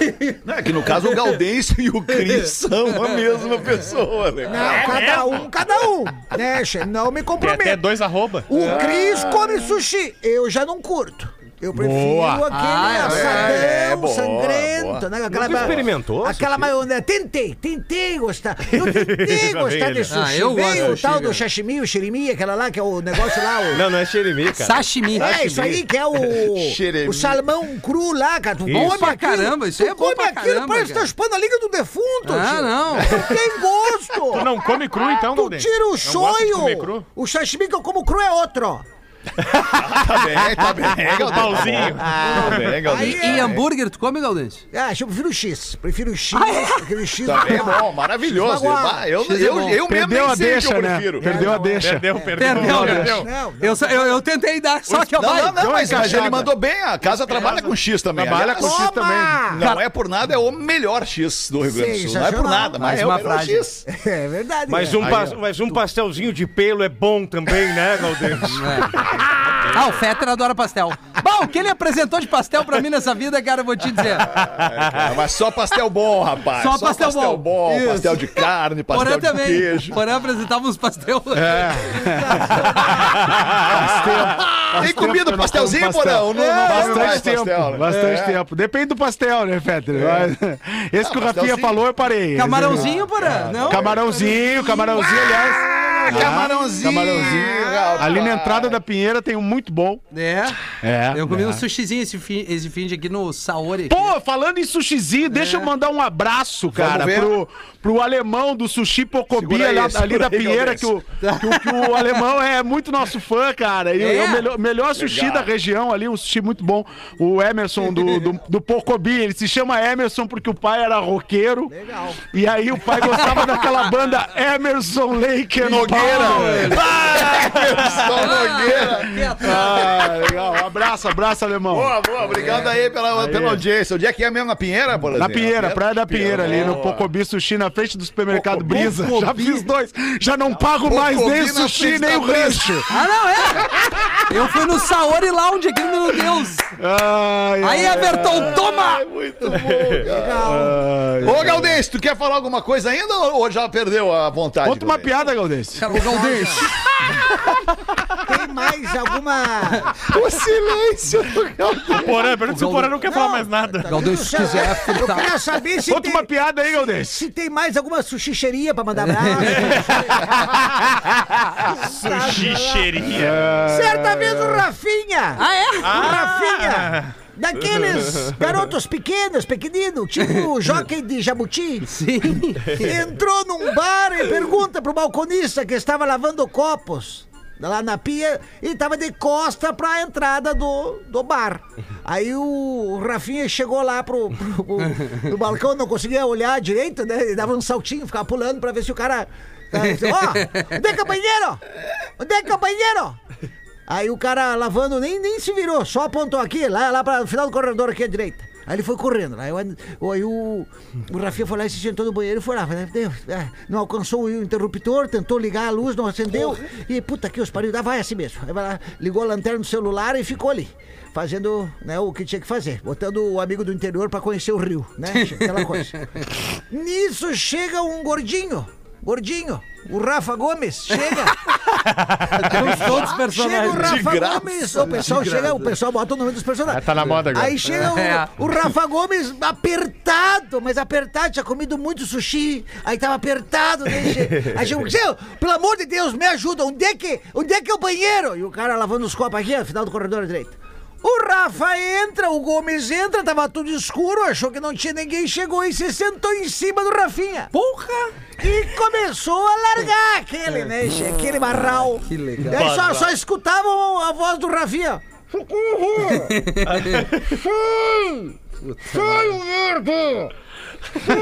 Não, é que no caso o Gaudêncio e o Cris são a mesma pessoa, né? Não, cada um, cada um. Né, che? Não me Tem até comprometo. dois arroba. O Cris come sushi. Eu já não curto. Eu prefiro Boa. aquele Ah, é, assadão, é, boa, sangrento, boa. né? Aquela, Nunca experimentou Aquela maionese. Tentei, tentei gostar. Eu tentei gostar veio, de né? sushi. Ah, eu gosto Veio o tal do cara. sashimi, o shirimi, aquela lá que é o negócio lá. O... Não, não é xerimi, cara. Sashimi. É, isso aí que é o, o salmão cru lá, cara. Tu Isso. come Pra caramba, isso aí tu é bom come pra aquilo, caramba, parece que tá chupando a liga do defunto. Ah, tio. não. Não tem gosto. Tu não come cru, então, Tu tira o shoyu. cru? O sashimi que eu como cru é outro. Tá bem, tá bem, Galdês. Pauzinho. Tá bem, Galdês. Aí E hambúrguer, tu come, Galdêncio? Ah, eu prefiro o X. Prefiro o X. Aquele X. Tá bem, bom, maravilhoso. Ah, eu, X é eu, bom. eu, mesmo Perdeu nem a sei o que deixa, eu né? prefiro. Perdeu a deixa. Perdeu, perdeu. Perdeu, perdeu. Não, Eu, só- eu, eu tentei dar, só que Não, vai. não, não, deu uma mas, mas ele mandou bem. A casa trabalha com X também. Trabalha com X também. Não é por nada, é o melhor X do Rio Grande do Sul. Não é por nada, mas é o uma melhor frase. X. É verdade. Mas né? um, mas um pastelzinho de pelo é bom também, né, Galdês? Ah, o Fetter adora pastel. Bom, o que ele apresentou de pastel pra mim nessa vida, cara, eu vou te dizer. Ah, mas só pastel bom, rapaz. Só pastel bom. Isso. pastel de carne, pastel Porã de também. queijo. Porã apresentava uns pastel. Tem comida eu não pastelzinho, pastel. Porão? Não, não, não Bastante tempo, pastel, né? bastante tempo. Depende do pastel, né, Fetter? Mas Esse que o Rafinha falou, eu parei. Camarãozinho, Porã? Não? Camarãozinho, camarãozinho, aliás. Ah, camarãozinho. Camarãozinho. rapaz. Ali na entrada da Pinheira tem um muito bom. É. É. Eu comi é. um sushizinho esse fim, esse fim de aqui no Saori. Pô, falando em sushizinho, deixa eu mandar um abraço, cara, pro, pro alemão do Sushi Pocobi ali, ali da aí, Pinheira, que o, que, o, que o alemão é muito nosso fã, cara. E É? é o melhor, melhor sushi Legal. da região ali, um sushi muito bom. O Emerson do, do, do Pocobi, ele se chama Emerson porque o pai era roqueiro. Legal. E aí o pai gostava daquela banda Emerson Lake and Nogueira. Só Nogueira. Ah, legal. Um abraço, abraço, alemão. Boa, boa. Obrigado aí pela, pela audiência. Onde é que é mesmo? Na Pinheira, por Na? Pinheira, Praia da Pinheira, ali no. Pocobi Sushi, na frente do supermercado Pocobi? Brisa. Já fiz dois. Já não pago mais nem o sushi, nem o rancho. Ah, não, é? Eu fui no Saori Lounge aqui, meu Deus. Ai, Aí, ai, Everton, toma! Muito bom, cara. ai. Ô, Galdês, tu quer falar alguma coisa ainda ou já perdeu a vontade? Conta uma piada, Galdês. Cara, o Galdêncio. Tem mais alguma. O silêncio do Galdês. Porã, pergunta se o Porã não quer falar mais nada. Galdêncio, se quiser Eu fritar. queria saber se Conta tem, uma piada aí, Galdês. se tem mais alguma sushicheria pra mandar abraço. Sushi cheirinha. Certa vez o Rafinha. Ah, é? O Rafinha. Daqueles garotos pequenos, pequenino, tipo o jockey de jabuti. Sim. Entrou num bar e pergunta pro balconista que estava lavando copos lá na pia e estava de costa pra entrada do, do bar. Aí o Rafinha chegou lá pro, pro, pro- no balcão, não conseguia olhar direito, né? Ele dava um saltinho, ficava pulando pra ver se o cara. Ó, onde é que é o banheiro? Onde é que é o banheiro? Aí o cara lavando nem, nem se virou, só apontou aqui, lá, lá para o final do corredor aqui à direita. Aí ele foi correndo. Aí, o- aí o, o Rafinha foi lá e se sentou no banheiro e foi lá. né? É, Não alcançou o interruptor, tentou ligar a luz, não acendeu. E puta que os pariu, dá, vai assim mesmo. Aí vai lá, ligou a lanterna do celular e ficou ali. Fazendo né, o que tinha que fazer, botando o amigo do interior pra conhecer o rio, né? Aquela coisa. Nisso chega um gordinho, gordinho, o Rafa Gomes, chega. Temos todos os Chega o personagens. Rafa Gomes. O pessoal chega, o pessoal bota o nome dos personagens. Tá na moda agora. Aí chega É. o, o Rafa Gomes apertado, mas apertado, tinha comido muito sushi. Aí tava apertado, né? che- Aí chegou, "Seu, pelo amor de Deus, me ajuda, onde é, que, onde é que é o banheiro? E o cara lavando os copos aqui, no final do corredor à direita. O Rafa entra, o Gomes entra, tava tudo escuro, achou que não tinha ninguém, chegou e se sentou em cima do Rafinha. Porra! E começou a largar aquele, né? che- Aquele marral. Que legal. Daí só, só escutavam a voz do Rafinha. Socorro! Sai, o verde! E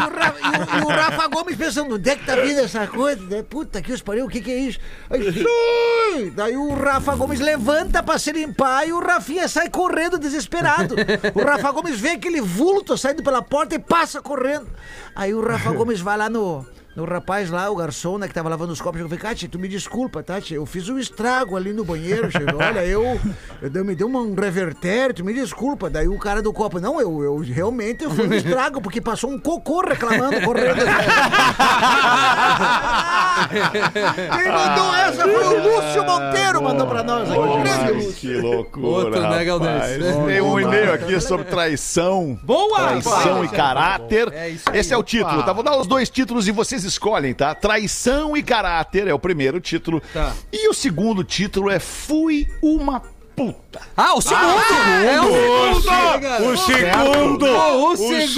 o, Ra- e o- e o Rafa Gomes pensando, onde é que tá vindo essa coisa? Daí, Puta que os pariu, o que que é isso? Aí, sai! Daí o Rafa Gomes levanta pra se limpar e o Rafinha sai correndo desesperado. O Rafa Gomes vê aquele vulto saindo pela porta e passa correndo. Aí o Rafa Gomes vai lá no... No rapaz lá, o garçom, né, que tava lavando os copos, eu falei, Tati, tu me desculpa, Tati, eu fiz um estrago ali no banheiro, chefe. Olha, eu, eu dei- me deu um revertério, tu me desculpa. Daí o cara do copo, não, eu, eu realmente eu fui um estrago, porque passou um cocô reclamando, correndo. Quem mandou essa foi o Lúcio Monteiro, mandou pra nós aqui. Que loucura. Outro, né. Galdês? Tem um e-mail aqui sobre traição. Boa! Traição e caráter. É isso aí. Esse é o título, tá? Vou dar os dois títulos e vocês escolhem, tá? Traição e caráter é o primeiro título. Tá. E o segundo título é Fui uma puta. Ah, o segundo! é o segundo! O segundo! O segundo!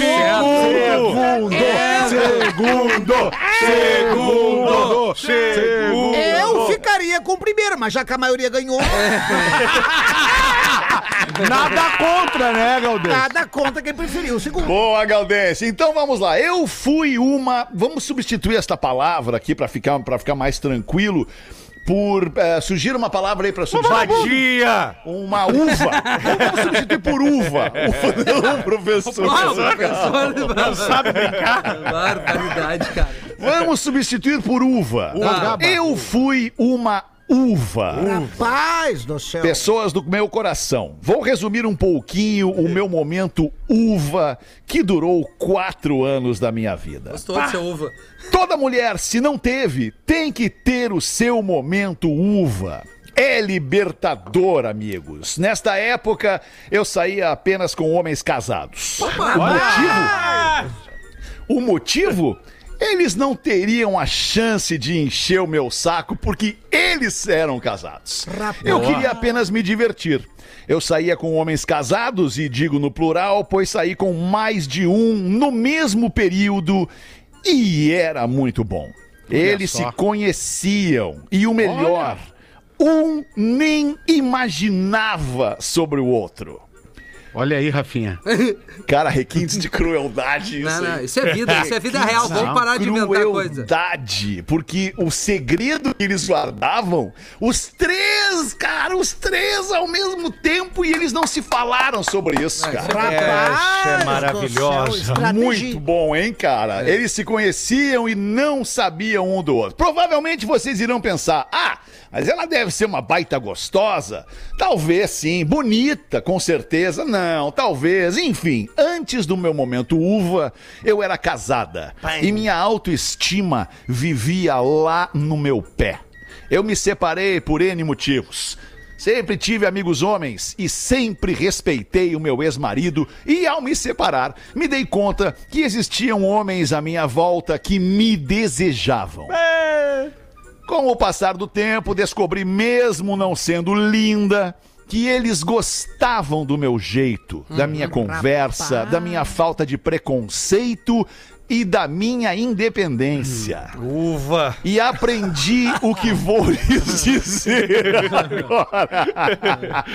Segundo! Segundo! Segundo! Eu ficaria com o primeiro, mas já que a maioria ganhou, Nada contra, né, Galdês? nada conta quem preferiu o segundo. Boa, Galdense. Então vamos lá. Eu fui uma. Vamos substituir esta palavra aqui para ficar, pra ficar mais tranquilo. Por. eh, surgir uma palavra aí pra substituir. Vadia! Uma uva. Vamos substituir por uva. Uva não, professor. Não sabe brincar? Barbaridade, cara. Vamos substituir por uva. Tá. Eu fui uma uva. Rapaz do céu. Pessoas do meu coração. Vou resumir um pouquinho o meu momento uva que durou quatro anos da minha vida. Gostou de ser uva. Toda mulher, se não teve, tem que ter o seu momento uva. É libertador, amigos. Nesta época, eu saía apenas com homens casados. o motivo? O motivo? Eles não teriam a chance de encher o meu saco porque eles eram casados. Eu queria apenas me divertir. Eu saía com homens casados, e digo no plural, pois saí com mais de um no mesmo período e era muito bom. Eles se conheciam e o melhor, um nem imaginava sobre o outro. Olha aí, Rafinha. Cara, requintes de crueldade isso Não, não, aí. isso é vida, isso é vida real. Vamos parar de inventar coisa. Crueldade, porque o segredo que eles guardavam, os três, cara, os três ao mesmo tempo e eles não se falaram sobre isso, cara. É maravilhosa. céu, estratégia. Muito bom, hein, cara? Eles se conheciam e não sabiam um do outro. Provavelmente vocês irão pensar: ah, mas ela deve ser uma baita gostosa. Talvez sim, bonita, com certeza. Não, talvez. Enfim, antes do meu momento uva, eu era casada. E minha autoestima vivia lá no meu pé. Eu me separei por N motivos. Sempre tive amigos homens e sempre respeitei o meu ex-marido. E ao me separar, me dei conta que existiam homens à minha volta que me desejavam. Com o passar do tempo, descobri, mesmo não sendo linda, que eles gostavam do meu jeito, da minha conversa, da minha falta de preconceito e da minha independência. Uva! E aprendi o que vou lhes dizer agora.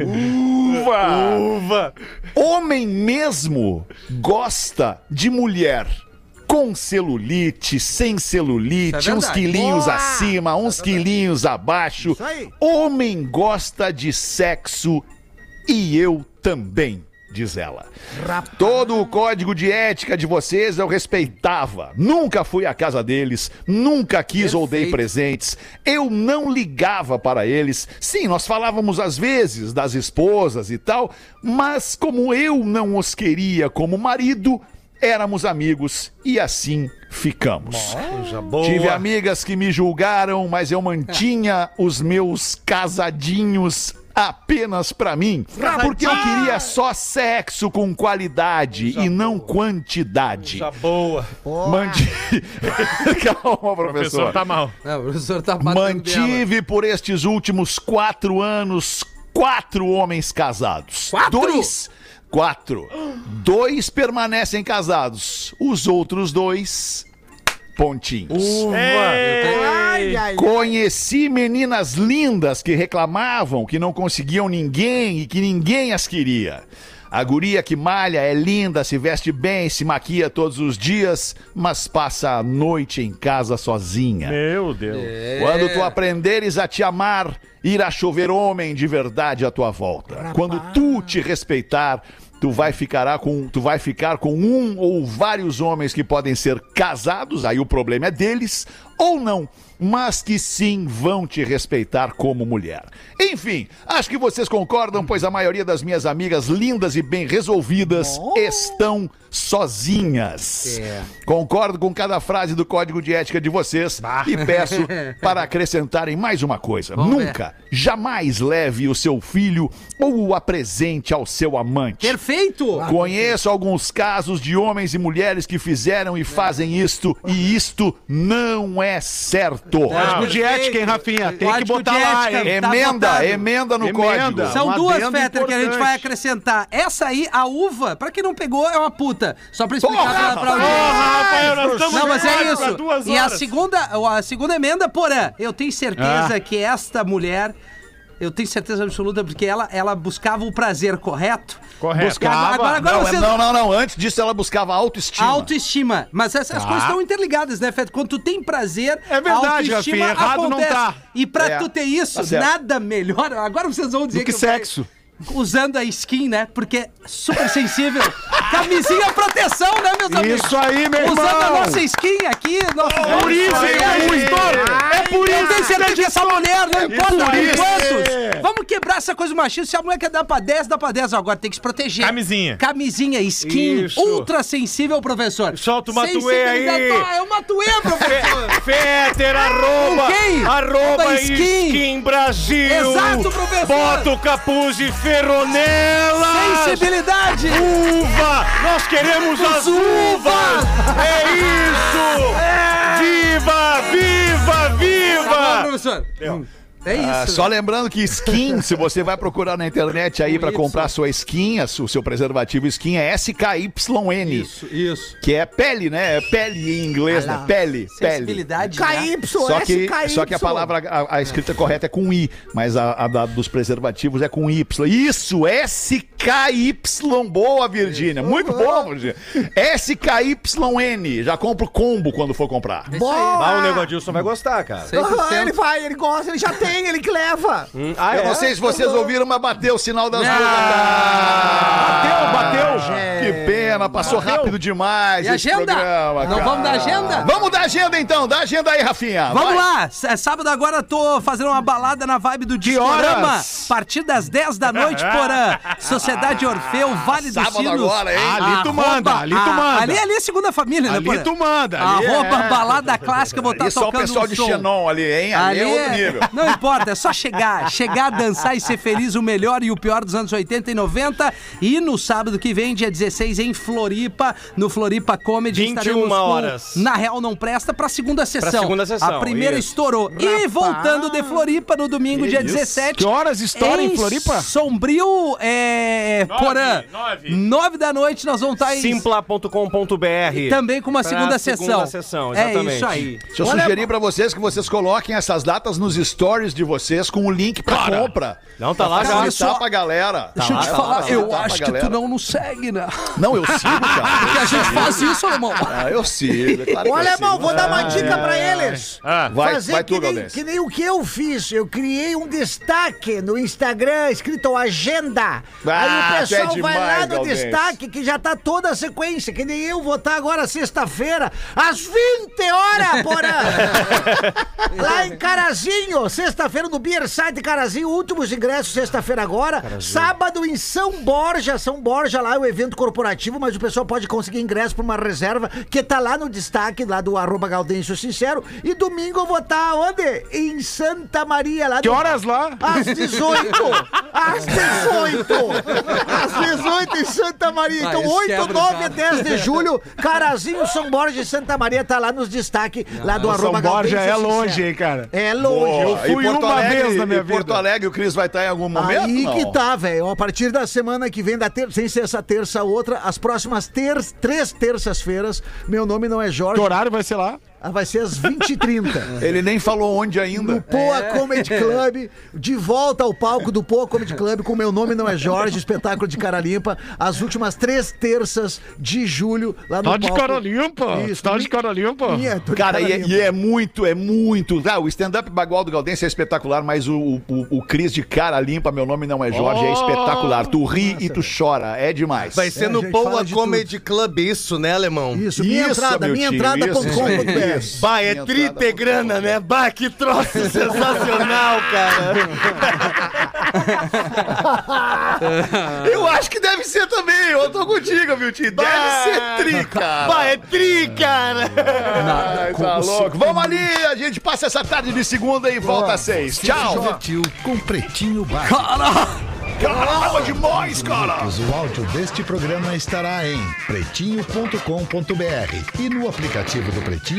Uva! Uva! Homem mesmo gosta de mulher. Com celulite, sem celulite, é uns quilinhos Boa! acima, uns quilinhos abaixo. Homem gosta de sexo e eu também, diz ela. Todo o código de ética de vocês eu respeitava. Nunca fui à casa deles, nunca quis ou dei Perfeito. presentes. Eu não ligava para eles. Sim, nós falávamos às vezes das esposas e tal, mas como eu não os queria como marido, éramos amigos e assim ficamos. Tive amigas que me julgaram, mas eu mantinha os meus casadinhos apenas pra mim, porque eu queria só sexo com qualidade e não quantidade. Coisa boa. Manti... Calma, O professor professor. tá mal. Não, o professor tá dela. Mantive por estes últimos quatro anos quatro homens casados. Quatro? Dois. Quatro. Dois permanecem casados. Os outros dois. Pontinhos. Ai, ai, Conheci meninas lindas que reclamavam que não conseguiam ninguém e que ninguém as queria. A guria que malha é linda, se veste bem, se maquia todos os dias, mas passa a noite em casa sozinha. Meu Deus. Quando tu aprenderes a te amar, irá chover homem de verdade à tua volta. Quando tu te respeitar, tu vai ficar com, tu vai ficar com um ou vários homens que podem ser casados, aí o problema é deles, ou não, mas que sim vão te respeitar como mulher. Enfim, acho que vocês concordam, pois a maioria das minhas amigas lindas e bem resolvidas estão sozinhas. Concordo com cada frase do código de ética de vocês e peço para acrescentarem mais uma coisa. Nunca, jamais leve o seu filho ou o apresente ao seu amante. Perfeito! Conheço alguns casos de homens e mulheres que fizeram e fazem isto, e isto não é certo. Código de ética, hein, Rafinha? Tem que Código botar de lá, hein? Tá Emenda, votado. emenda no Emenda. código. São Um duas, Fetter, que a gente vai acrescentar. Essa aí, a uva, pra quem não pegou, é uma puta. Só pra explicar Porra, pra, pra audiência. Rafael, nós estamos Não, mas é isso. E a segunda, a segunda emenda, porã, eu tenho certeza que esta mulher, eu tenho certeza absoluta, porque ela, ela buscava o prazer correto. Correto. Buscava. Agora, agora Não, é- vocês... não, não, não. Antes disso, ela buscava autoestima. Autoestima. Mas essas coisas estão interligadas, né, Feto? Quando tu tem prazer, É verdade, autoestima Rafinha, errado não acontece. tá. E pra É, tu ter isso, tá nada melhor. Agora vocês vão dizer Do que eu- sexo. Usando a skin, né? Porque é super sensível. Camisinha proteção, né, meus amigos? Isso aí, meu Usando a irmão. nossa skin aqui, nosso Por isso, é, é, é, estouro. É por eu isso tenho certeza que essa mulher, não importa por isso. quantos. Vamos quebrar essa coisa machista. Se a mulher quer dar pra 10, dá pra 10. Agora tem que se proteger. Camisinha. Camisinha, skin, Isso. ultra sensível, professor. Solta o Matuê aí. Ah, é o Matuê, professor. Arroba, quem? arroba Arroba skin. skin. Brasil. Exato, professor. Bota o capuz de ferronela. Sensibilidade. Uva! Nós queremos as uvas! É isso! Viva, viva, Tá bom, viva! professor. É isso. Ah, só lembrando que skin, se você vai procurar na internet aí pra Y. comprar sua skin, a o seu preservativo skin é SKYN. Isso, isso. Que é pele, né? É pele em inglês, né? Pele, pele. Sensibilidade. né? KY, Só que, SKY. só que a palavra, a, a escrita correta é com I, mas a, a dos preservativos é com Y. Isso, SKY. Boa, Virgínia. Muito bom, Virgínia. SKYN. Já compro combo quando for comprar. Boa! Ah, o Negodilson vai gostar, cara. 100%. Aham, ele vai, ele gosta, ele já tem, ele que leva. Ah, Eu não sei se vocês ouviram, mas bateu o sinal das. Bateu, bateu. Pena, passou rápido demais E a agenda? programa, Não cara. vamos dar agenda? Vamos dar agenda então, dá agenda aí, Rafinha. Vamos Vai. lá! S- Sábado agora tô fazendo uma balada na vibe do Discorama. horas? A partir das 10 da noite, Porã. Sociedade Orfeu, Vale dos Sábado Sinos. agora, hein? Ali tu manda, ali tu Ah, manda. Ali, ali é segunda família, né, Ali Porã? tu manda, ali Arroba é. balada clássica, vou estar E só o tocando pessoal um de som. Xenon ali, hein? Ali, Ali é outro é- nível. Não importa, é só chegar. Chegar, dançar e ser feliz, o melhor e o pior dos anos 80 e 90. E no sábado que vem, dia 16, em Floripa, no Floripa Comedy, 21 estaremos com horas. Na Real Não Presta pra segunda sessão. segunda sessão, A primeira isso. estourou. E voltando de Floripa no domingo, dia 17. Que horas estoura em Floripa? Sombrio, é... Nove, Porã. nove. Nove da noite nós vamos estar em... Simpla.com.br. Também com uma Pra segunda segunda sessão. sessão, É exatamente. isso aí. Deixa eu sugerir pra vocês que vocês coloquem essas datas nos stories de vocês com o link pra compra. Não, tá lá Pra já. só- pra galera. Deixa eu Tá te lá, falar, facilitar eu pra acho que tu não nos segue, né? Não, eu sigo, cara. Porque a gente faz isso, alemão. Ah, eu sigo, é claro Ô, alemão, sigo. vou dar uma dica pra eles. Ah, Vai, Fazer vai que, tu, nem, que nem o que eu fiz. Eu criei um destaque no Instagram escrito Agenda. Ah, Aí o tu é pessoal vai demais, lá no destaque que já tá toda a sequência. Que nem eu vou estar agora sexta-feira, às 20 horas, porra! lá em Carazinho, sexta-feira no Beer Site Carazinho, últimos ingressos sexta-feira agora. Sábado em São Borja, São Borja lá, o evento corporativo motivo, mas o pessoal pode conseguir ingresso pra uma reserva que tá lá no destaque, lá do arroba Gaudêncio Sincero. E domingo eu vou estar onde? Em Santa Maria, lá Que do- horas lá? Às 18! Às 18! Às 18 em Santa Maria. Ah, Então, esse 8, quebra 9 já. e 10 de julho, Carazinho, São Borja e Santa Maria tá lá nos destaques, lá do São arroba Borja é Gaudêncio longe, hein, cara? É longe. Pô, fui e Porto uma Alegre- vez na minha e Porto vida. Alegre, o Cris vai estar em algum momento? Aí não? que tá, velho. A partir da semana que vem, da ter... sem ser essa terça outra, as próximas ter... três terças-feiras, meu nome não é Jorge, Que horário vai ser lá? Ah, vai ser às 20h30. Ele nem falou onde ainda. No Poa Comedy Club, de volta ao palco do Poa Comedy Club, com meu nome não é Jorge, espetáculo de cara limpa, as últimas três terças de julho, lá no Tá de palco. cara limpa. Isso, Tá de cara limpa. Minha, tô de Cara, e é, limpa. e é muito, é muito. Ah, o stand-up bagual do Galdense é espetacular, mas o, o, o- o Cris de cara limpa, meu nome não é Jorge, é espetacular. Tu ri e tu chora, é demais. Vai ser É, no Poa de Comedy Club isso, né, alemão? Isso, minha Isso, entrada, minha entrada.com.br. isso. Bah, é trita e grana, né? Bah, que troço sensacional, cara. Eu acho que deve ser também, eu tô contigo, viu, tio? Deve ser tri, cara. Bah, é tri, cara. Ai, tá louco. Vamos ali, a gente passa essa tarde de segunda e volta às seis. Tchau. Divertiu com Pretinho Básico. Caramba, demais, cara. O áudio deste programa estará em pretinho.com.br e no aplicativo do Pretinho.